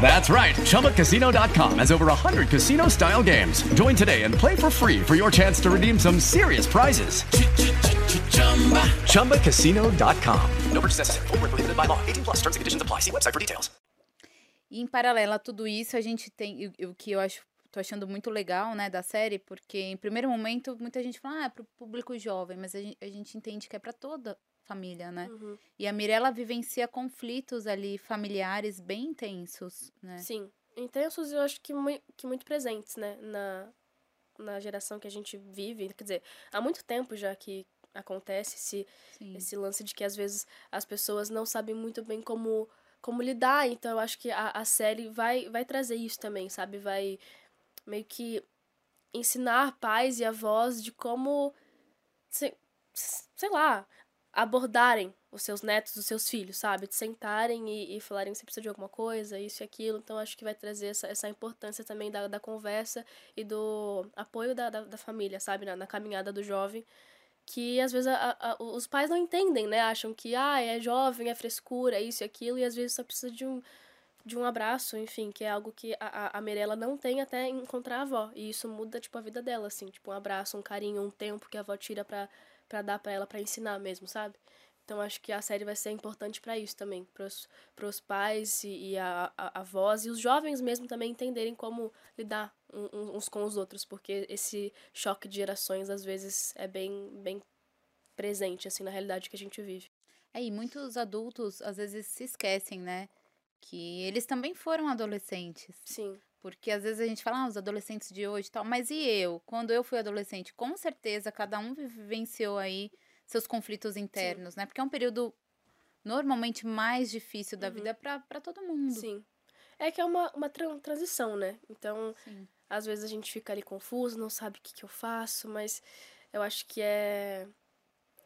That's right. ChumbaCasino.com has over 100 casino style games. Join today and play for free for your chance to redeem some serious prizes. ChumbaCasino.com. No purchase necessary. Full prohibited by law. 18 plus terms and conditions apply. See website for details. E em paralelo a tudo isso, a gente tem o que eu acho tô achando muito legal, né, da série, porque em primeiro momento muita gente fala, ah, é pro público jovem, mas a gente, a gente entende que é para toda família, né? Uhum. E a Mirella vivencia conflitos ali familiares bem intensos, né? Sim, intensos eu acho que, muito, que muito presentes, né, na, na geração que a gente vive, quer dizer, há muito tempo já que acontece esse, esse lance de que às vezes as pessoas não sabem muito bem como como lidar, então eu acho que a, a série vai, vai trazer isso também, sabe? Vai meio que ensinar pais e avós de como, sei, sei lá, abordarem os seus netos, os seus filhos, sabe? De sentarem e, e falarem se precisa de alguma coisa, isso e aquilo. Então, acho que vai trazer essa, essa importância também da, da conversa e do apoio da, da, da família, sabe? Na, na, caminhada do jovem. Que às vezes a, a, os pais não entendem, né? Acham que, ah, é jovem, é frescura, é isso e aquilo, e às vezes só precisa de um, de um abraço, enfim, que é algo que a, a Mirella não tem até encontrar a avó. E isso muda, tipo, a vida dela, assim, tipo, um abraço, um carinho, um tempo que a avó tira pra, pra dar pra ela, pra ensinar mesmo, sabe? Então acho que a série vai ser importante para isso também, pros, pros pais e, e a, a, a voz e os jovens mesmo também entenderem como lidar uns com os outros, porque esse choque de gerações às vezes é bem, bem presente, assim, na realidade que a gente vive. É, e muitos adultos às vezes se esquecem, né? que eles também foram adolescentes. Sim. Porque às vezes a gente fala, ah, os adolescentes de hoje e tal, mas e eu? Quando eu fui adolescente, com certeza cada um vivenciou aí seus conflitos internos, Sim. né? Porque é um período normalmente mais difícil da uhum. vida para todo mundo. Sim. É que é uma, uma tra transição, né? Então, Sim. às vezes a gente fica ali confuso, não sabe o que, que eu faço, mas eu acho que é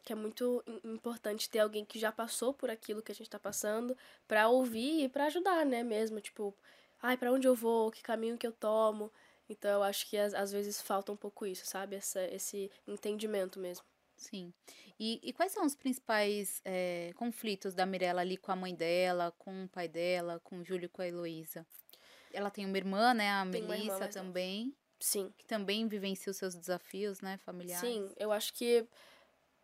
que é muito importante ter alguém que já passou por aquilo que a gente tá passando para ouvir e para ajudar, né, mesmo, tipo, ai, para onde eu vou, que caminho que eu tomo. Então eu acho que às, às vezes falta um pouco isso, sabe? Essa, esse entendimento mesmo. Sim. E, e quais são os principais é, conflitos da Mirella ali com a mãe dela, com o pai dela, com o Júlio e com a Heloísa? Ela tem uma irmã, né? A tem Melissa também. Sim. Que também vivencia os seus desafios, né? Familiares. Sim, eu acho que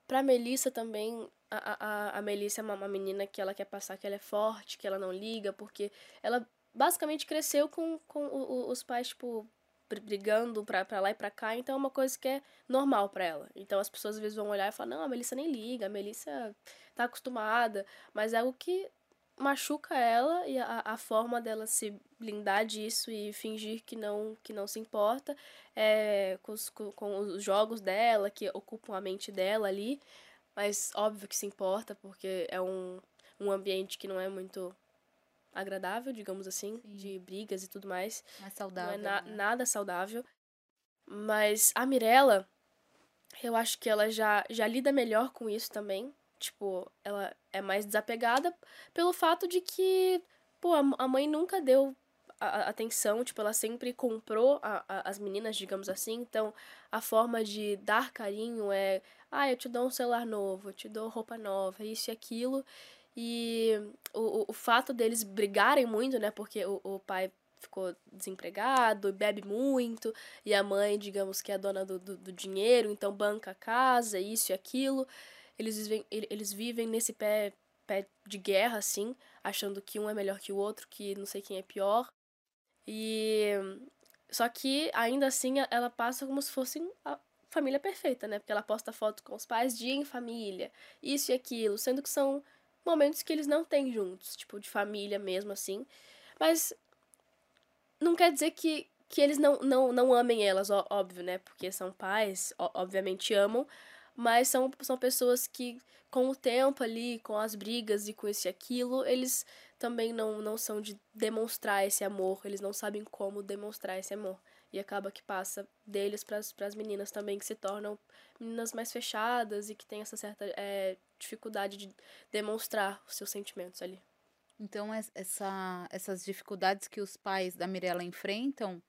Pra Melissa também, a, a, a Melissa é uma, uma menina que ela quer passar que ela é forte, que ela não liga, porque ela basicamente cresceu com, com o, os pais, tipo, brigando pra, pra lá e pra cá, então é uma coisa que é normal para ela. Então as pessoas às vezes vão olhar e falar, não, a Melissa nem liga, a Melissa tá acostumada, mas é algo que machuca ela e a, a forma dela se blindar disso e fingir que não que não se importa é com os, com, os jogos dela que ocupam a mente dela ali mas óbvio que se importa porque é um, um ambiente que não é muito agradável digamos assim Sim. de brigas e tudo mais não é saudável não é na, né? nada saudável mas a Mirella eu acho que ela já já lida melhor com isso também Tipo, ela é mais desapegada pelo fato de que, pô, a mãe nunca deu a, atenção, tipo, ela sempre comprou a, a, as meninas, digamos assim. Então, a forma de dar carinho é, ah, eu te dou um celular novo, eu te dou roupa nova, isso e aquilo. E o, o fato deles brigarem muito, né, porque o, o pai ficou desempregado, bebe muito, e a mãe, digamos que é a dona do, do, do dinheiro, então banca a casa, isso e aquilo. Eles vivem, eles vivem nesse pé, pé de guerra, assim, achando que um é melhor que o outro, que não sei quem é pior. E. Só que, ainda assim, ela passa como se fosse a família perfeita, né? Porque ela posta foto com os pais, dia em família, isso e aquilo, sendo que são momentos que eles não têm juntos, tipo, de família mesmo, assim. Mas não quer dizer que, que eles não, não, não amem elas, óbvio, né? Porque são pais, obviamente amam, mas são, são pessoas que, com o tempo ali, com as brigas e com esse e aquilo, eles também não, não são de demonstrar esse amor, eles não sabem como demonstrar esse amor. E acaba que passa deles para as meninas também, que se tornam meninas mais fechadas e que têm essa certa é, dificuldade de demonstrar os seus sentimentos ali. Então, essa, essas dificuldades que os pais da Mirella enfrentam,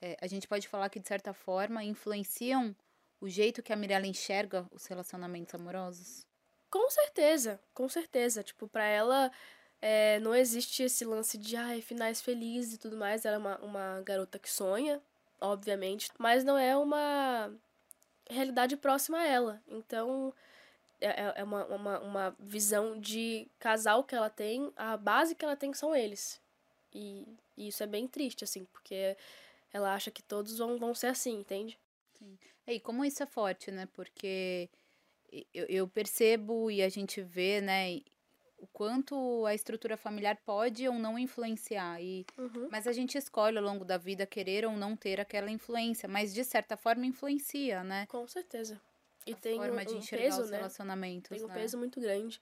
é, a gente pode falar que, de certa forma, influenciam o jeito que a Mirella enxerga os relacionamentos amorosos? Com certeza, com certeza. Tipo, pra ela é, não existe esse lance de ai, finais felizes e tudo mais. Ela é uma, uma garota que sonha, obviamente, mas não é uma realidade próxima a ela. Então, é, é, é uma, uma, uma visão de casal que ela tem, a base que ela tem são eles. E, e isso é bem triste, assim, porque ela acha que todos vão, vão ser assim, entende? Sim. E como isso é forte, né? Porque eu, eu percebo e a gente vê, né, o quanto a estrutura familiar pode ou não influenciar. E, uhum. Mas a gente escolhe ao longo da vida querer ou não ter aquela influência, mas de certa forma influencia, né? Com certeza. E a tem forma um, de um enxergar peso, os né? relacionamentos. Tem um né? peso muito grande.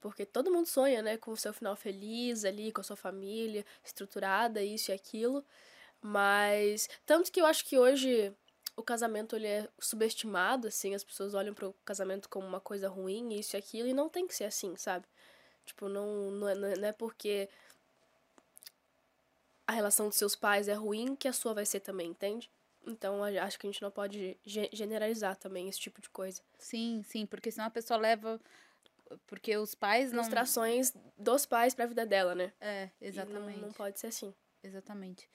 Porque todo mundo sonha, né, com o seu final feliz ali, com a sua família, estruturada, isso e aquilo. Mas. Tanto que eu acho que hoje o casamento ele é subestimado, assim, as pessoas olham para o casamento como uma coisa ruim, isso e aquilo, e não tem que ser assim, sabe? Tipo, não, não, é, não é porque a relação dos seus pais é ruim que a sua vai ser também, entende? Então, acho que a gente não pode generalizar também esse tipo de coisa. Sim, sim, porque senão a pessoa leva. Porque os pais não. Ilustrações dos pais para a vida dela, né? É, exatamente. Não, não, pode ser assim. Exatamente.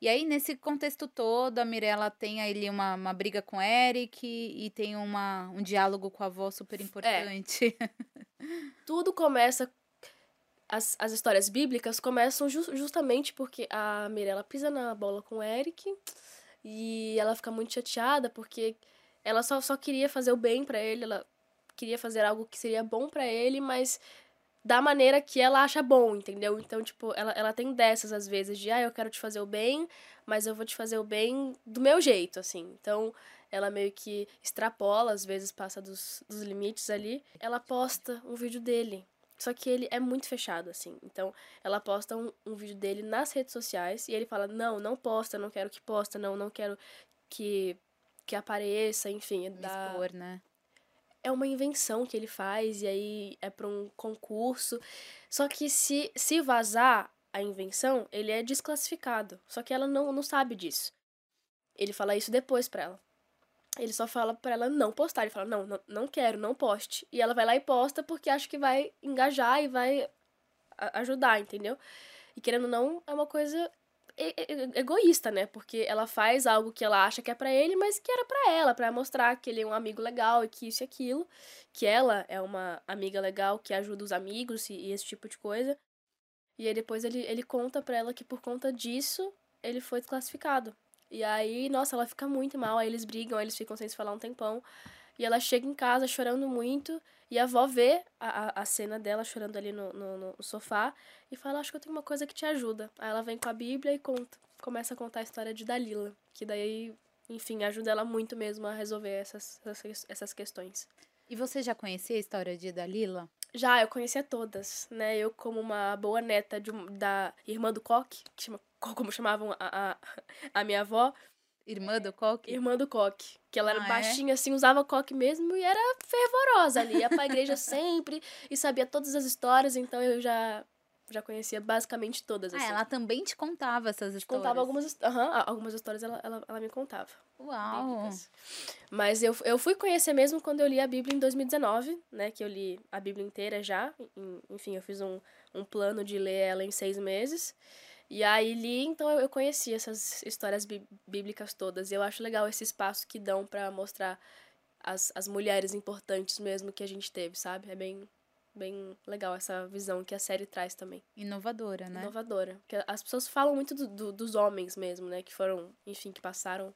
E aí, nesse contexto todo, a Mirella tem ali uma, uma briga com o Eric e tem uma, um diálogo com a avó super importante. É. Tudo começa. As, as histórias bíblicas começam ju justamente porque a Mirella pisa na bola com o Eric e ela fica muito chateada porque ela só, só queria fazer o bem para ele, ela queria fazer algo que seria bom para ele, mas da maneira que ela acha bom, entendeu? Então, tipo, ela, ela tem dessas às vezes de, ah, eu quero te fazer o bem, mas eu vou te fazer o bem do meu jeito, assim. Então, ela meio que extrapola, às vezes passa dos, dos limites ali. Ela posta um vídeo dele. Só que ele é muito fechado, assim. Então, ela posta um, um vídeo dele nas redes sociais e ele fala: Não, não posta, não quero que posta, não, não quero que, que apareça, enfim. É da... Expor, né? É uma invenção que ele faz e aí é para um concurso. Só que se, se vazar a invenção, ele é desclassificado. Só que ela não, não sabe disso. Ele fala isso depois pra ela. Ele só fala pra ela não postar. Ele fala, não, não, não quero, não poste. E ela vai lá e posta porque acha que vai engajar e vai ajudar, entendeu? E querendo ou não, é uma coisa egoísta, né? Porque ela faz algo que ela acha que é para ele, mas que era para ela, para mostrar que ele é um amigo legal e que isso e aquilo, que ela é uma amiga legal que ajuda os amigos e, e esse tipo de coisa. E aí depois ele, ele conta pra ela que por conta disso ele foi desclassificado. E aí, nossa, ela fica muito mal, aí eles brigam, aí eles ficam sem se falar um tempão. E ela chega em casa chorando muito. E a avó vê a, a, cena dela chorando ali no, no, no, sofá e fala: Acho que eu tenho uma coisa que te ajuda. Aí ela vem com a Bíblia e conta, começa a contar a história de Dalila. Que daí, enfim, ajuda ela muito mesmo a resolver essas, essas, essas questões. E você já conhecia a história de Dalila? Já, eu conhecia todas, né? Eu, como uma boa neta de, da irmã do Coque, que chama, como chamavam a, a, a minha avó, Irmã do coque? Irmã do coque. Que ela era Ah, é? baixinha, assim, usava coque mesmo e era fervorosa ali. Ia pra igreja sempre e sabia todas as histórias, então eu já, já conhecia basicamente todas. Ah, Assim. ela também te contava essas histórias. contava algumas, a- algumas histórias, ela, ela, ela me contava. Uau! bíblicas. Mas eu, eu fui conhecer mesmo quando eu li a Bíblia em 2019, né? Que eu li a Bíblia inteira já. Enfim, eu fiz um, um plano de ler ela em seis meses. E aí li, então eu, conheci essas histórias bí- bíblicas todas. E eu acho legal esse espaço que dão pra mostrar as, as mulheres importantes mesmo que a gente teve, sabe? É bem, bem legal essa visão que a série traz também. Inovadora, né? Inovadora. Porque as pessoas falam muito do- do- dos homens mesmo, né? Que foram, enfim, que passaram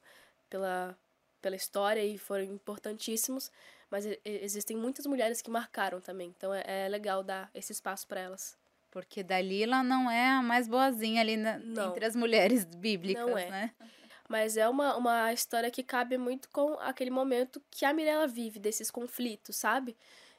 pela, pela história e foram importantíssimos. Mas existem muitas mulheres que marcaram também. Então é, é legal dar esse espaço pra elas. Porque Dalila não é a mais boazinha ali na- entre as mulheres bíblicas, Não é. né? Mas é uma, uma história que cabe muito com aquele momento que a Mirella vive, desses conflitos, sabe?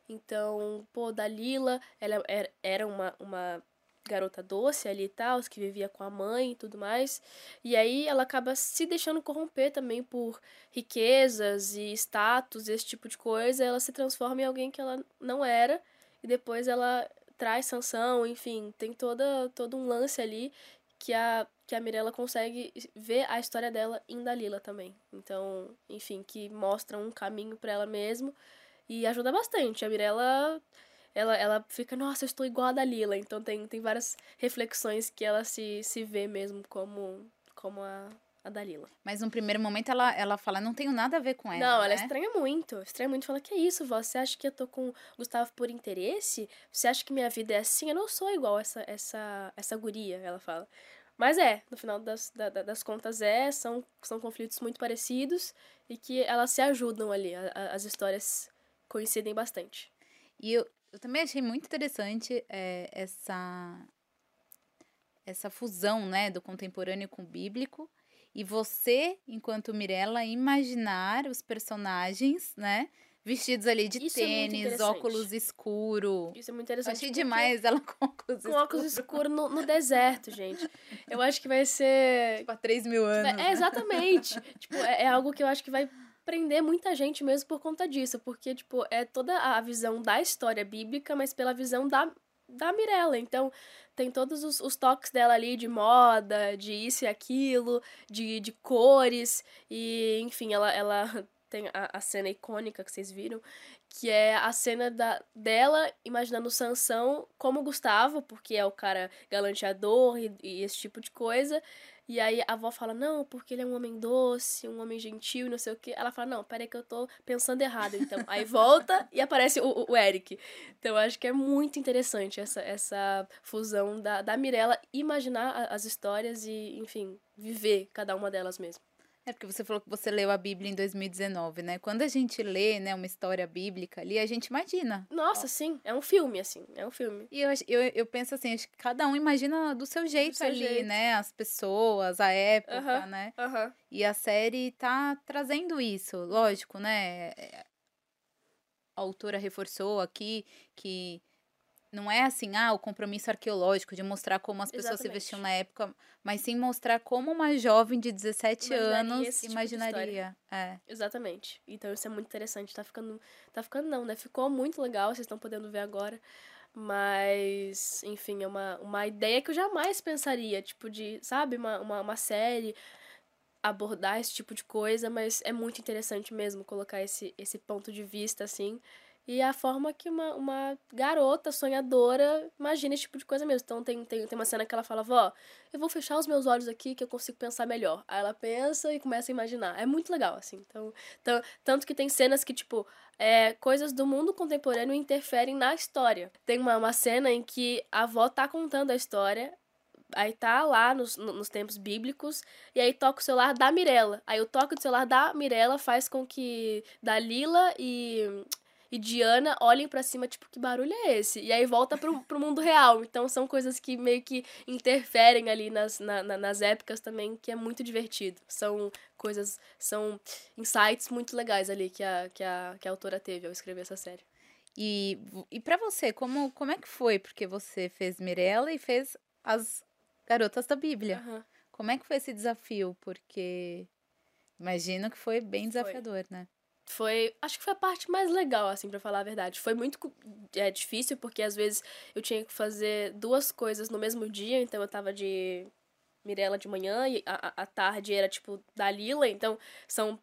Então, pô, Dalila, ela era, era uma, uma garota doce ali e tal, que vivia com a mãe e tudo mais. E aí ela acaba se deixando corromper também por riquezas e status, esse tipo de coisa. Ela se transforma em alguém que ela não era. E depois ela traz sanção, enfim, tem toda, todo um lance ali que a, que a Mirella consegue ver a história dela em Dalila também. Então, enfim, que mostra um caminho para ela mesmo e ajuda bastante. A Mirella ela, ela fica, nossa, eu estou igual a Dalila. Então tem, tem várias reflexões que ela se, se vê mesmo como, como a, a Dalila. Mas no primeiro momento ela, ela fala, não tenho nada a ver com ela. Não, ela né? estranha muito. Estranha muito. Fala, que é isso, vó? Você acha que eu tô com o Gustavo por interesse? Você acha que minha vida é assim? Eu não sou igual essa, essa, essa guria, ela fala. Mas é, no final das, da, das contas é, são, são conflitos muito parecidos e que elas se ajudam ali. A, a, as histórias coincidem bastante. E eu, eu também achei muito interessante é, essa essa fusão, né, do contemporâneo com o bíblico. E você, enquanto Mirella, imaginar os personagens, né, vestidos ali de Isso é tênis, interessante. óculos escuro. Isso é muito interessante. Achei demais ela com óculos Com óculos escuros no, no deserto, gente. Eu acho que vai ser. Tipo, há 3 mil anos. É, né? exatamente. tipo, é, é algo que eu acho que vai prender muita gente mesmo por conta disso. Porque, tipo, é toda a visão da história bíblica, mas pela visão da, da Mirella. Então, tem todos os, os toques dela ali de moda, de isso e aquilo, de, de cores. E, enfim, ela, ela tem a, a cena icônica que vocês viram, que é a cena da, dela imaginando Sansão como Gustavo, porque é o cara galanteador e, e esse tipo de coisa. E aí a avó fala, não, porque ele é um homem doce, um homem gentil não sei o que. Ela fala, não, peraí que eu tô pensando errado, então. Aí volta e aparece o, o Eric. Então acho que é muito interessante essa, essa fusão da, da Mirella imaginar as histórias e, enfim, viver cada uma delas mesmo. É porque você falou que você leu a Bíblia em 2019, né? Quando a gente lê, né, uma história bíblica ali, a gente imagina. Nossa, sim, é um filme, assim, é um filme. E eu, eu, eu penso assim, acho que cada um imagina do seu jeito seu ali, jeito. né? As pessoas, a época, Aham, né? aham. E a série tá trazendo isso, lógico, né? É, A autora reforçou aqui que não é assim, ah, o compromisso arqueológico de mostrar como as pessoas se Exatamente. vestiam na época, mas sim mostrar como uma jovem de 17 Imaginaria anos tipo imaginaria. é. Exatamente. Então isso é muito interessante. Tá ficando. Tá ficando não, né? Ficou muito legal, vocês estão podendo ver agora. Mas, enfim, é uma, uma ideia que eu jamais pensaria, tipo, de, sabe, uma, uma, uma série abordar esse tipo de coisa, mas é muito interessante mesmo colocar esse, esse ponto de vista, assim. E a forma que uma, uma garota sonhadora imagina esse tipo de coisa mesmo. Então tem, tem, tem uma cena que ela fala, vó, eu vou fechar os meus olhos aqui que eu consigo pensar melhor. Aí ela pensa e começa a imaginar. É muito legal, assim. Então, tan- tanto que tem cenas que, tipo, é, coisas do mundo contemporâneo interferem na história. Tem uma, uma cena em que a avó tá contando a história, aí tá lá nos, no- nos tempos bíblicos, e aí toca o celular da Mirella. Aí o toque do celular da Mirella faz com que Dalila e, e Diana olhem pra cima, tipo, que barulho é esse? E aí volta pro, pro mundo real. Então são coisas que meio que interferem ali nas, na- na- nas épocas também, que é muito divertido. São coisas, são insights muito legais ali que a, que a, que a autora teve ao escrever essa série. E, e para você, como, como é que foi? Porque você fez Mirella e fez as garotas da Bíblia. Aham. Como é que foi esse desafio? Porque imagino que foi bem desafiador, né? Foi acho que foi a parte mais legal assim pra falar a verdade. Foi muito é difícil porque às vezes eu tinha que fazer duas coisas no mesmo dia então eu tava de Mirella de manhã e a, a- tarde era tipo Dalila então são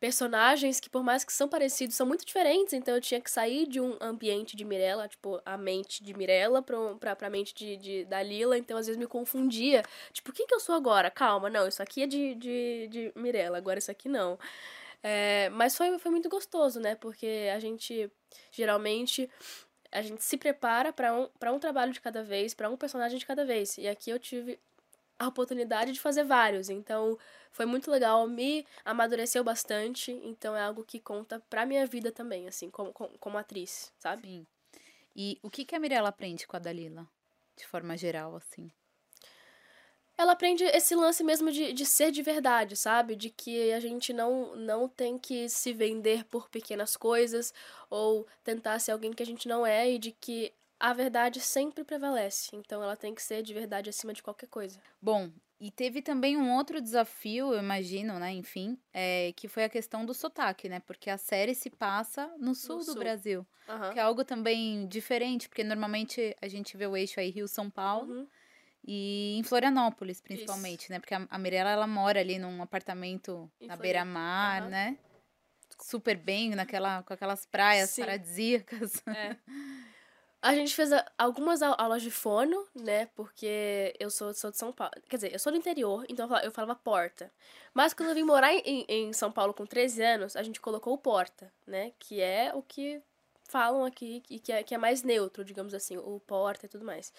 personagens que por mais que são parecidos são muito diferentes então eu tinha que sair de um ambiente de Mirella tipo a mente de Mirella pra, pra mente de, de Dalila então às vezes me confundia tipo quem que eu sou agora? Calma não isso aqui é de, de, de Mirella agora isso aqui não é, mas foi, foi muito gostoso, né? Porque a gente, geralmente, a gente se prepara para um, um trabalho de cada vez, para um personagem de cada vez. E aqui eu tive a oportunidade de fazer vários. Então, foi muito legal, me amadureceu bastante. Então, é algo que conta pra minha vida também, assim, como, como, como atriz, sabe? Sim. E o que, que a Mirella aprende com a Dalila? De forma geral, assim. Ela aprende esse lance mesmo de, de ser de verdade, sabe? De que a gente não, não tem que se vender por pequenas coisas ou tentar ser alguém que a gente não é e de que a verdade sempre prevalece. Então ela tem que ser de verdade acima de qualquer coisa. Bom, e teve também um outro desafio, eu imagino, né? Enfim, é, que foi a questão do sotaque, né? Porque a série se passa no sul do sul. Brasil. Aham. Que é algo também diferente, porque normalmente a gente vê o eixo aí Rio-São Paulo. Uhum. E em Florianópolis, principalmente, né? Porque a, a Mirella, ela mora ali num apartamento Em na beira-mar, Aham. né? Super bem, naquela, com aquelas praias Sim. paradisíacas. É. A gente fez a- algumas au- aulas de fono, né? Porque eu sou, sou de São Paulo. Quer dizer, eu sou do interior, então eu falava, eu falava porta. Mas quando eu vim morar em, em São Paulo com 13 anos, a gente colocou o porta, né? Que é o que falam aqui e que é, que é mais neutro, digamos assim, o porta e tudo mais.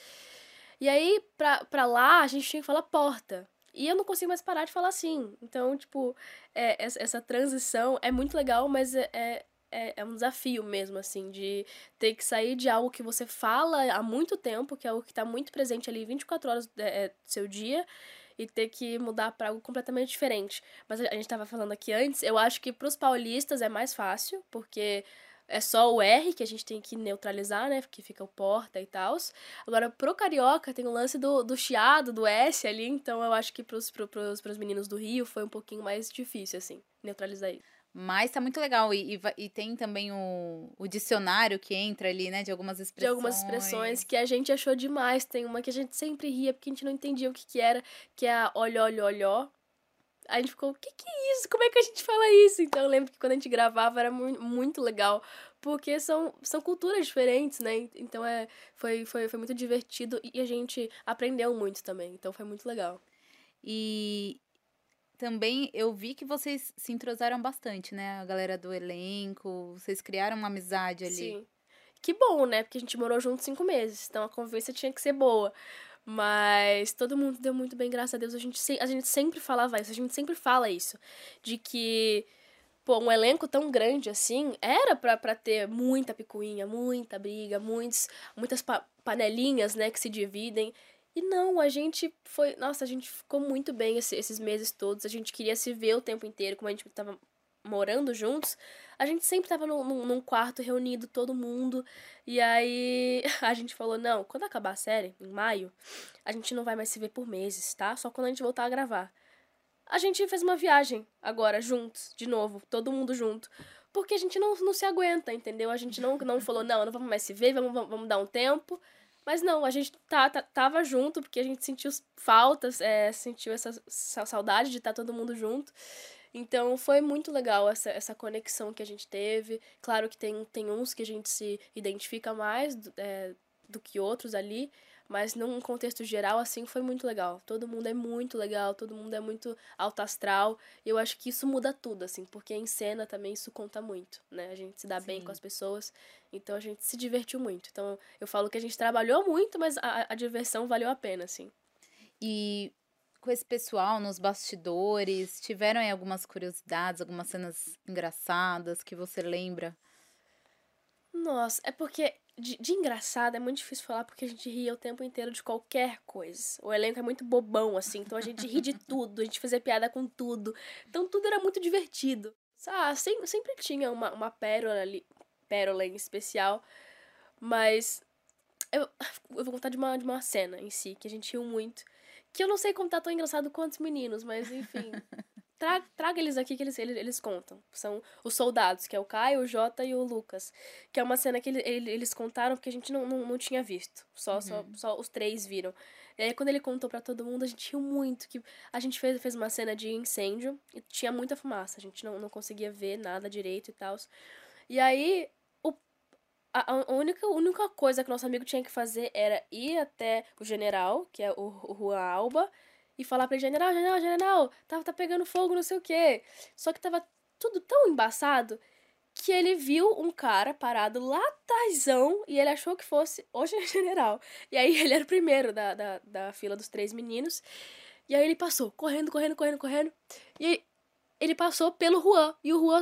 E aí, pra, pra lá, a gente tinha que falar porta. E eu não consigo mais parar de falar assim. Então, tipo, é, essa, essa transição é muito legal, mas é, é, é, é um desafio mesmo, assim, de ter que sair de algo que você fala há muito tempo, que é algo que tá muito presente ali 24 horas é, é, do seu dia, e ter que mudar para algo completamente diferente. Mas a gente tava falando aqui antes, eu acho que pros paulistas é mais fácil, porque é só o R que a gente tem que neutralizar, né? Que fica o porta e tal. Agora, pro carioca tem o lance do, do chiado, do S ali, então eu acho que pros, pro, pros, pros meninos do Rio foi um pouquinho mais difícil, assim, neutralizar isso. Mas tá muito legal. E, e, e tem também o, o dicionário que entra ali, né? De algumas De expressões. algumas expressões que a gente achou demais. Tem uma que a gente sempre ria porque a gente não entendia o que que era, que é a olho, olho, olhó. A gente ficou, o que que é isso? Como é que a gente fala isso? Então eu lembro que quando a gente gravava era mu muito legal, porque são, são culturas diferentes, né? Então é, foi, foi, foi muito divertido e a gente aprendeu muito também. Então foi muito legal. E também eu vi que vocês se entrosaram bastante, né? A galera do elenco, vocês criaram uma amizade ali. Sim. Que bom, né? Porque a gente morou junto cinco meses, então a convivência tinha que ser boa. Mas todo mundo deu muito bem, graças a Deus. A gente, se- a gente sempre falava isso, a gente sempre fala isso. De que, pô, um elenco tão grande assim, era pra, ter muita picuinha, muita briga, muitos, muitas pa- panelinhas, né, que se dividem. E não, a gente foi. Nossa, a gente ficou muito bem esse- esses meses todos. A gente queria se ver o tempo inteiro, como a gente tava morando juntos. A gente sempre tava num, num- quarto reunido, todo mundo. E aí a gente falou: não, quando acabar a série, em maio, a gente não vai mais se ver por meses, tá? Só quando a gente voltar a gravar. A gente fez uma viagem agora, juntos, de novo, todo mundo junto. Porque a gente não, não se aguenta, entendeu? A gente não, não falou, não, não vamos mais se ver, vamos, vamos, dar um tempo. Mas não, a gente tá, tá- tava junto, porque a gente sentiu faltas, é, sentiu essa, essa saudade de estar todo mundo junto. Então foi muito legal essa, essa conexão que a gente teve. Claro que tem, tem uns que a gente se identifica mais do, é, do que outros ali, mas num contexto geral, assim, foi muito legal. Todo mundo é muito legal, todo mundo é muito alto astral. E eu acho que isso muda tudo, assim, porque em cena também isso conta muito, né? A gente se dá bem Sim. com as pessoas, então a gente se divertiu muito. Então eu falo que a gente trabalhou muito, mas a, a diversão valeu a pena, assim. E com esse pessoal nos bastidores, tiveram aí algumas curiosidades, algumas cenas engraçadas que você lembra? Nossa, é porque de, de engraçado é muito difícil falar porque a gente ria o tempo inteiro de qualquer coisa. O elenco é muito bobão, assim, então a gente ri de tudo, a gente fazia piada com tudo. Então tudo era muito divertido. Ah, sempre, sempre tinha uma, uma pérola ali, pérola em especial, mas eu, eu vou contar de uma, de uma cena em si, que a gente riu muito. Que eu não sei contar tão engraçado quanto os meninos, mas enfim. Tra- traga eles aqui que eles, eles, eles contam. São os soldados, que é o Caio, o Jota e o Lucas. Que é uma cena que ele, ele- eles contaram porque a gente não, não, não tinha visto. Só, só, só os três viram. E aí, quando ele contou pra todo mundo, a gente riu muito. que A gente fez, fez uma cena de incêndio e tinha muita fumaça. A gente não, não conseguia ver nada direito e tal. E aí, a, a única, única coisa que nosso amigo tinha que fazer era ir até o general, que é o, o Juan Alba, e falar pra ele, general, general, general, tá, tá pegando fogo, não sei o quê. Só que tava tudo tão embaçado que ele viu um cara parado lá atrásão e ele achou que fosse o general. E aí ele era o primeiro da, da, da fila dos três meninos. E aí ele passou, correndo, correndo, correndo, correndo. E ele passou pelo Juan. E o Juan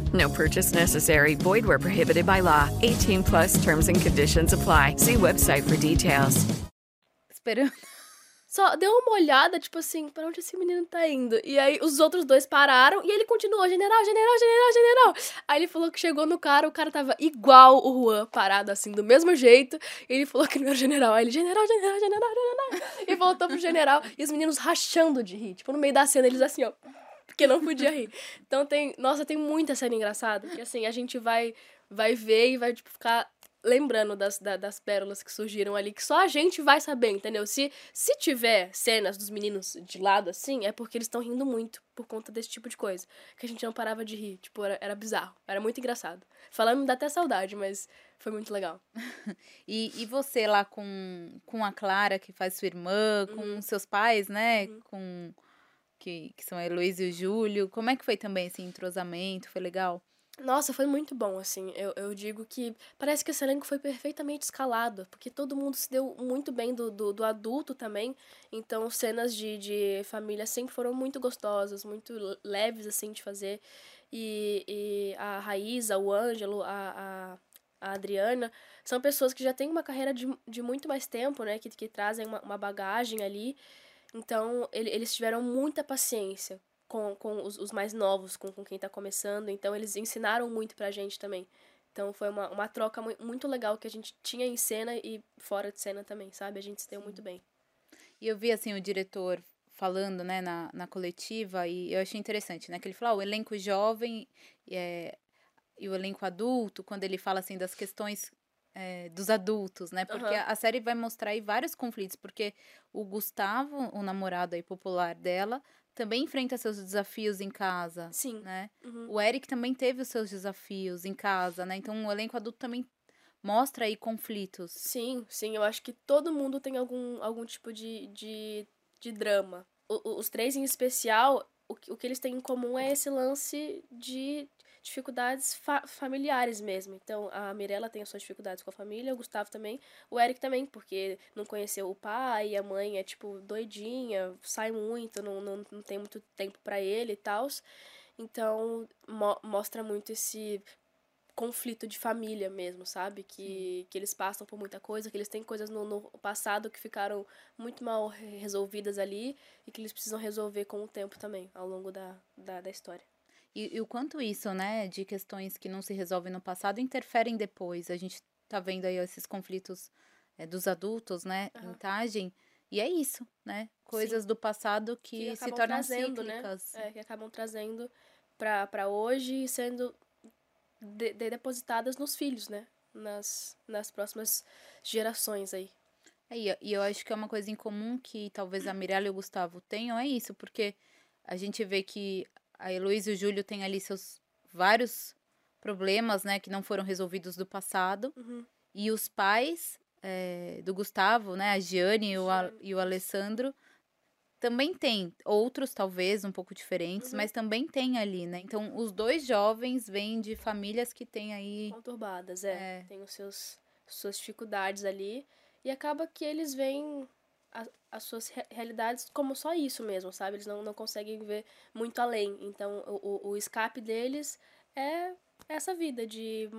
No purchase necessary. Void where prohibited by law. 18 plus terms and conditions apply. See website for details. Esperando. só deu uma olhada, tipo assim, pra onde esse menino tá indo? E aí os outros dois pararam e ele continuou, general, general, general, general. Aí ele falou que chegou no cara, o cara tava igual o Juan, parado assim, do mesmo jeito. E ele falou que não era general. Aí ele, general, general, general, general. E voltou pro general. E os meninos rachando de rir. Tipo, no meio da cena, eles assim, ó. Porque não podia rir. Então tem. Nossa, tem muita cena engraçada. Que assim, a gente vai, vai ver e vai, tipo, ficar lembrando das, da, das pérolas que surgiram ali, que só a gente vai saber, entendeu? Se, se tiver cenas dos meninos de lado assim, é porque eles estão rindo muito por conta desse tipo de coisa. Que a gente não parava de rir. Tipo, era, era bizarro. Era muito engraçado. Falando me dá até saudade, mas foi muito legal. e, e você lá com, com a Clara, que faz sua irmã, com uhum. seus pais, né? Uhum. Com. Que, que são a Heloísa e o Júlio. Como é que foi também esse entrosamento? Foi legal? Nossa, foi muito bom, assim. Eu, eu digo que parece que esse elenco foi perfeitamente escalado, porque todo mundo se deu muito bem do, do, do adulto também. Então, cenas de, de família sempre foram muito gostosas, muito leves, assim, de fazer. E, e a Raíza, o Ângelo, a, a, a Adriana, são pessoas que já têm uma carreira de, de muito mais tempo, né? Que, que trazem uma, uma bagagem ali. Então, ele, eles tiveram muita paciência com, com os, os mais novos, com, com quem está começando. Então, eles ensinaram muito pra gente também. Então, foi uma, uma troca muito legal que a gente tinha em cena e fora de cena também, sabe? A gente se deu Sim. muito bem. E eu vi, assim, o diretor falando, né, na, na coletiva, e eu achei interessante, né? Que ele falou, ah, o elenco jovem é, e o elenco adulto, quando ele fala, assim, das questões é, dos adultos, né? Porque uhum. a série vai mostrar aí vários conflitos, porque o Gustavo, o namorado aí popular dela, também enfrenta seus desafios em casa. Sim. Né? Uhum. O Eric também teve os seus desafios em casa, né? Então o elenco adulto também mostra aí conflitos. Sim, sim. Eu acho que todo mundo tem algum, algum tipo de, de, de drama. O, os três em especial, o, o que eles têm em comum é esse lance de dificuldades fa familiares mesmo. Então, a Mirella tem as suas dificuldades com a família, o Gustavo também, o Eric também, porque não conheceu o pai, a mãe é, tipo, doidinha, sai muito, não, não, não tem muito tempo para ele e tal. Então, mo mostra muito esse conflito de família mesmo, sabe? Que, que eles passam por muita coisa, que eles têm coisas no, no, passado que ficaram muito mal resolvidas ali e que eles precisam resolver com o tempo também, ao longo da, da, da história. E, e, o quanto isso, né, de questões que não se resolvem no passado interferem depois. A gente tá vendo aí esses conflitos é, dos adultos, né, uhum. em Tagem. E é isso, né? Coisas Sim. do passado que, que se tornam trazendo, né? cíclicas. Né? É, que acabam trazendo para hoje e sendo de, de depositadas nos filhos, né? Nas, nas próximas gerações aí. É, e eu acho que é uma coisa em comum que talvez a Mirella e o Gustavo tenham, é isso, porque a gente vê que a Heloísa e o Júlio têm ali seus vários problemas, né, que não foram resolvidos do passado. Uhum. E os pais é, do Gustavo, né, a Giane e o, e o Alessandro, também tem outros, talvez, um pouco diferentes, uhum. mas também tem ali, né? Então, os dois jovens vêm de famílias que têm aí... Conturbadas, é. é. Tem os seus, suas dificuldades ali. E acaba que eles vêm a, as suas realidades como só isso mesmo, sabe? Eles não, não conseguem ver muito além. Então, o, o escape deles é essa vida de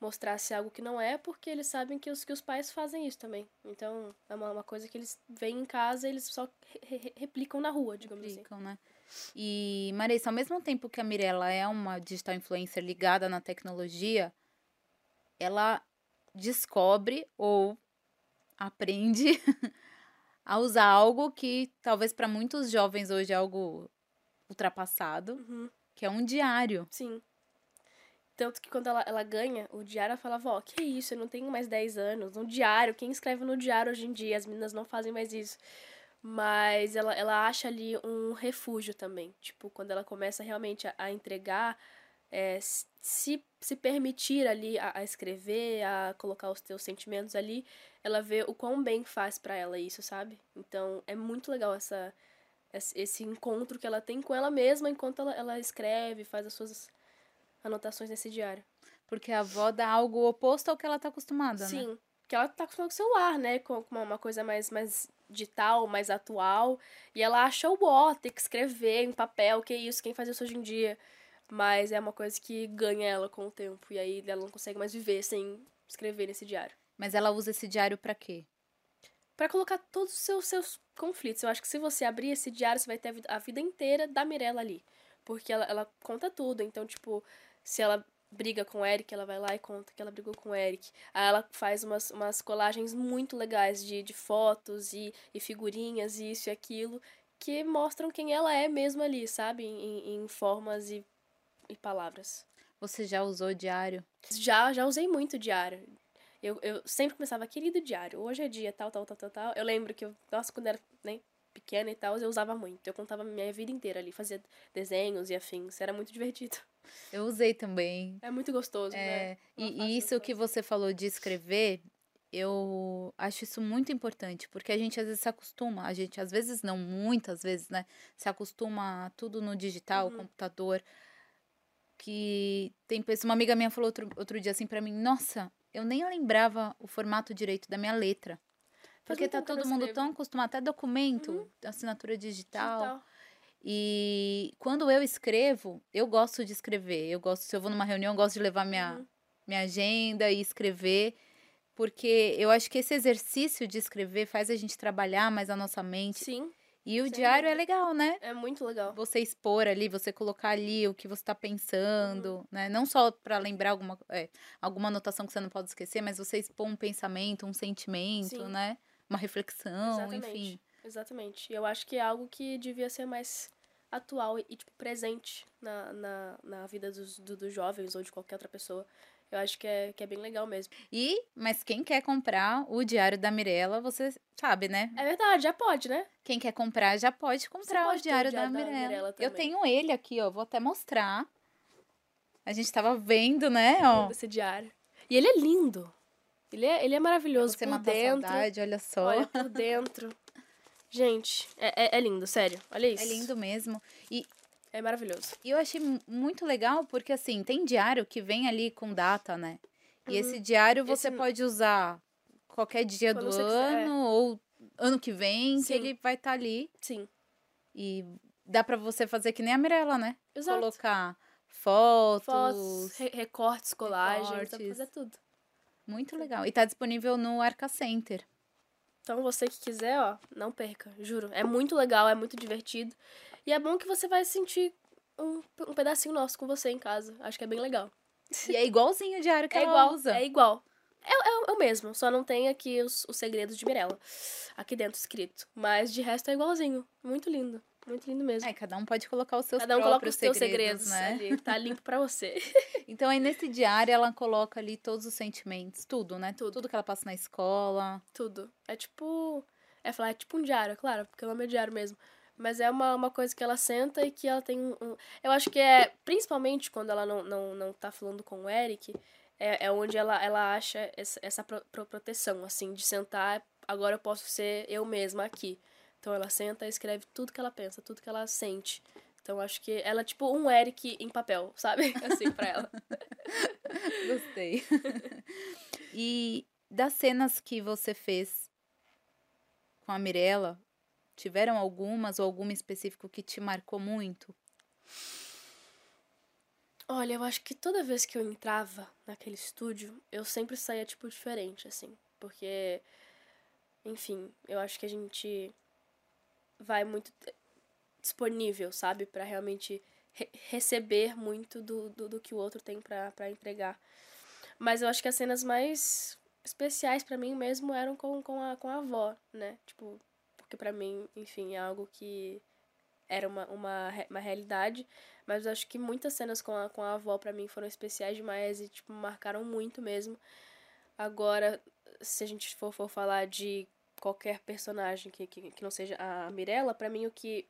mostrar-se algo que não é, porque eles sabem que os, que os pais fazem isso também. Então, é uma, uma coisa que eles veem em casa eles só re replicam na rua, digamos assim. replicam, assim. né? E, Marisa, ao mesmo tempo que a Mirella é uma digital influencer ligada na tecnologia, ela descobre ou aprende a usar algo que talvez para muitos jovens hoje é algo ultrapassado, uhum. que é um diário. Sim. Tanto que quando ela, ela ganha o diário, ela fala, vó, que isso, eu não tenho mais 10 anos. Um diário, quem escreve no diário hoje em dia? As meninas não fazem mais isso. Mas ela, ela acha ali um refúgio também. Tipo, quando ela começa realmente a, a entregar, é, se, se permitir ali a, a escrever, a colocar os teus sentimentos ali, ela vê o quão bem faz para ela isso, sabe? Então é muito legal essa esse encontro que ela tem com ela mesma enquanto ela, ela escreve, faz as suas anotações nesse diário. Porque a avó dá algo oposto ao que ela tá acostumada, Sim, né? Sim, que ela tá acostumada com o celular, né? Com uma coisa mais, mais digital, mais atual. E ela acha o ó, ter que escrever em papel, que é isso, quem faz isso hoje em dia. Mas é uma coisa que ganha ela com o tempo. E aí ela não consegue mais viver sem escrever nesse diário. Mas ela usa esse diário para quê? Para colocar todos os seus, seus conflitos. Eu acho que se você abrir esse diário, você vai ter a vida, a vida inteira da Mirella ali. Porque ela, ela conta tudo. Então, tipo, se ela briga com o Eric, ela vai lá e conta que ela brigou com o Eric. Aí ela faz umas, umas colagens muito legais de, de fotos e, e figurinhas e isso e aquilo que mostram quem ela é mesmo ali, sabe? Em, em formas e, e palavras. Você já usou diário? Já, já usei muito diário. Eu, eu sempre começava, querido diário, hoje é dia tal, tal, tal, tal, tal. Eu lembro que eu, nossa, quando era né, pequena e tal, eu usava muito. Eu contava minha vida inteira ali, fazia desenhos e afins. Era muito divertido. Eu usei também. É muito gostoso, é, né? E, isso que você falou de escrever, eu acho isso muito importante, porque a gente às vezes se acostuma, a gente às vezes não, muitas vezes, né, se acostuma a tudo no digital, Uhum. computador, que tem pessoa, uma amiga minha falou outro, outro dia assim pra mim, nossa, eu nem lembrava o formato direito da minha letra. Porque tá todo mundo. Uhum. tão acostumado, até documento, assinatura digital. Digital. E quando eu escrevo, eu gosto de escrever. Eu gosto, se eu vou numa reunião, eu gosto de levar minha, Uhum. minha agenda e escrever. Porque eu acho que esse exercício de escrever faz a gente trabalhar mais a nossa mente. Sim. E o sem diário é legal, né? É muito legal. Você expor ali, você colocar ali o que você tá pensando, Uhum. né? Não só para lembrar alguma, é, alguma anotação que você não pode esquecer, mas você expor um pensamento, um sentimento, Sim. né? Uma reflexão, Exatamente. enfim. Exatamente. Eu acho que é algo que devia ser mais atual e, tipo, presente na, na, na vida dos, do- dos jovens ou de qualquer outra pessoa. Eu acho que é, que é bem legal mesmo. E, mas quem quer comprar o Diário da Mirella, você sabe, né? É verdade, já pode, né? Quem quer comprar já pode comprar pode o ter o Diário, da, Diário da Mirella. Eu tenho ele aqui, ó, vou até mostrar. A gente tava vendo, né, ó. Esse diário. E ele é lindo. Ele é, ele é maravilhoso Você por dentro. saudade, olha só. Olha, por dentro. Gente, é, é, é lindo, sério. Olha isso. É lindo mesmo. E É maravilhoso. E eu achei mu- muito legal porque, assim, tem diário que vem ali com data, né? E Uhum. esse diário você Esse- pode usar qualquer dia Quando do quiser, é. ano ou ano que vem, que Sim. ele vai estar ali. Sim. E dá pra você fazer que nem a Mirella, né? Exato. Colocar fotos. Fotos, re- recortes, colagens, recortes. fazer tudo. Muito legal. E tá disponível no Arca Center. Então você que quiser, ó, não perca, juro. É muito legal, é muito divertido. E é bom que você vai sentir um, um pedacinho nosso com você em casa. Acho que é bem legal. E é igualzinho o diário que é ela igual, usa. É igual. É, é, é o mesmo, só não tem aqui os, os segredos de Mirella. Aqui dentro escrito. Mas de resto é igualzinho. Muito lindo. Muito lindo mesmo. É, cada um pode colocar os seus Cada um coloca os seus segredos, segredos, né? ali. Tá limpo pra você. Então, aí nesse diário, ela coloca ali todos os sentimentos, tudo, né? Tudo. Tudo que ela passa na escola. Tudo. É tipo. É falar, é tipo um diário, claro, porque o nome é diário mesmo. Mas é uma, uma coisa que ela senta e que ela tem um. um- Eu acho que é. Principalmente quando ela não, não, não tá falando com o Eric, é, é onde ela, ela acha essa, essa pro- proteção, assim, de sentar, agora eu posso ser eu mesma aqui. Então ela senta e escreve tudo que ela pensa, tudo que ela sente. Então acho que ela é tipo um Eric em papel, sabe? Assim, pra ela. Gostei. e das cenas que você fez com a Mirella, tiveram algumas ou alguma específico que te marcou muito? Olha, eu acho que toda vez que eu entrava naquele estúdio, eu sempre saía, tipo, diferente, assim. Porque, enfim, eu acho que a gente vai muito disponível, sabe? Pra realmente re- receber muito do, do, do que o outro tem pra entregar. Mas eu acho que as cenas mais especiais pra mim mesmo eram com, com, a, com a avó, né? Tipo, porque pra mim, enfim, é algo que era uma, uma, uma realidade, mas eu acho que muitas cenas com a, com a avó pra mim foram especiais demais e, tipo, marcaram muito mesmo. Agora, se a gente for, for falar de qualquer personagem que, que, que não seja a Mirella, pra mim o que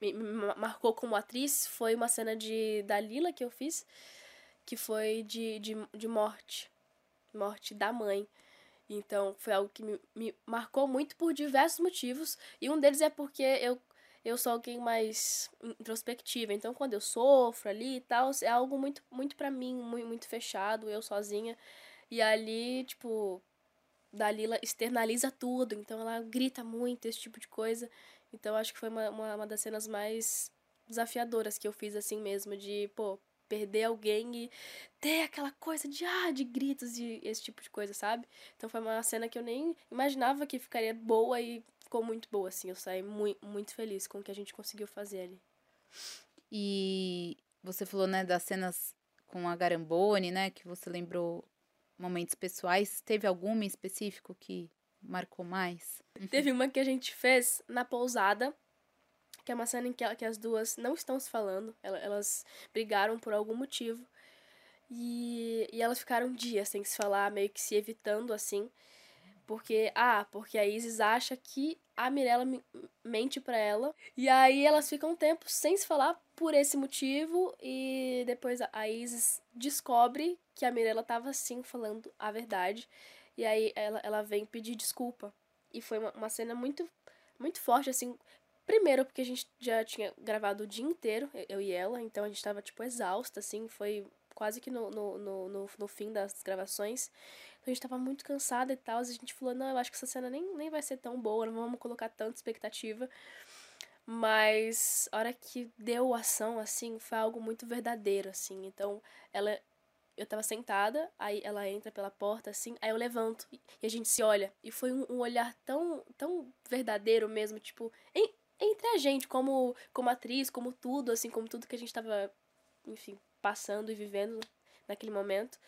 me, me ma- marcou como atriz foi uma cena de Dalila que eu fiz, que foi de, de, de morte. Morte da mãe. Então, foi algo que me, me marcou muito por diversos motivos. E um deles é porque eu, eu sou alguém mais introspectiva. Então, quando eu sofro ali e tal, é algo muito, muito pra mim, muito, muito fechado, eu sozinha. E ali, tipo, Dalila externaliza tudo. Então, ela grita muito, esse tipo de coisa. Então, acho que foi uma, uma, uma das cenas mais desafiadoras que eu fiz assim mesmo. De, pô, perder alguém e ter aquela coisa de ah, de gritos e esse tipo de coisa, sabe? Então foi uma cena que eu nem imaginava que ficaria boa e ficou muito boa, assim. Eu saí muito, muito feliz com o que a gente conseguiu fazer ali. E você falou, né, das cenas com a Garambone, né, que você lembrou momentos pessoais. Teve alguma em específico que marcou mais? Teve uma que a gente fez na pousada, que é uma cena em que, que as duas não estão se falando. Elas brigaram por algum motivo. E, e elas ficaram dias sem se falar, meio que se evitando assim. Porque, ah, porque a Isis acha que a Mirella mente para ela. E aí elas ficam um tempo sem se falar por esse motivo. E depois a Isis descobre que a Mirella tava sim falando a verdade. E aí ela, ela vem pedir desculpa. E foi uma, uma cena muito, muito forte, assim. Primeiro, porque a gente já tinha gravado o dia inteiro, eu e ela, então a gente tava, tipo, exausta, assim, foi quase que no, no, no, no, no fim das gravações. Então a gente tava muito cansada e tal. A gente falou, não, eu acho que essa cena nem, nem vai ser tão boa, não vamos colocar tanta expectativa. Mas a hora que deu ação, assim, foi algo muito verdadeiro, assim. Então, ela. Eu tava sentada, aí ela entra pela porta, assim, aí eu levanto e a gente se olha. E foi um, um olhar tão, tão verdadeiro mesmo, tipo, em, entre a gente, como, como atriz, como tudo, assim, como tudo que a gente tava, enfim, passando e vivendo naquele momento.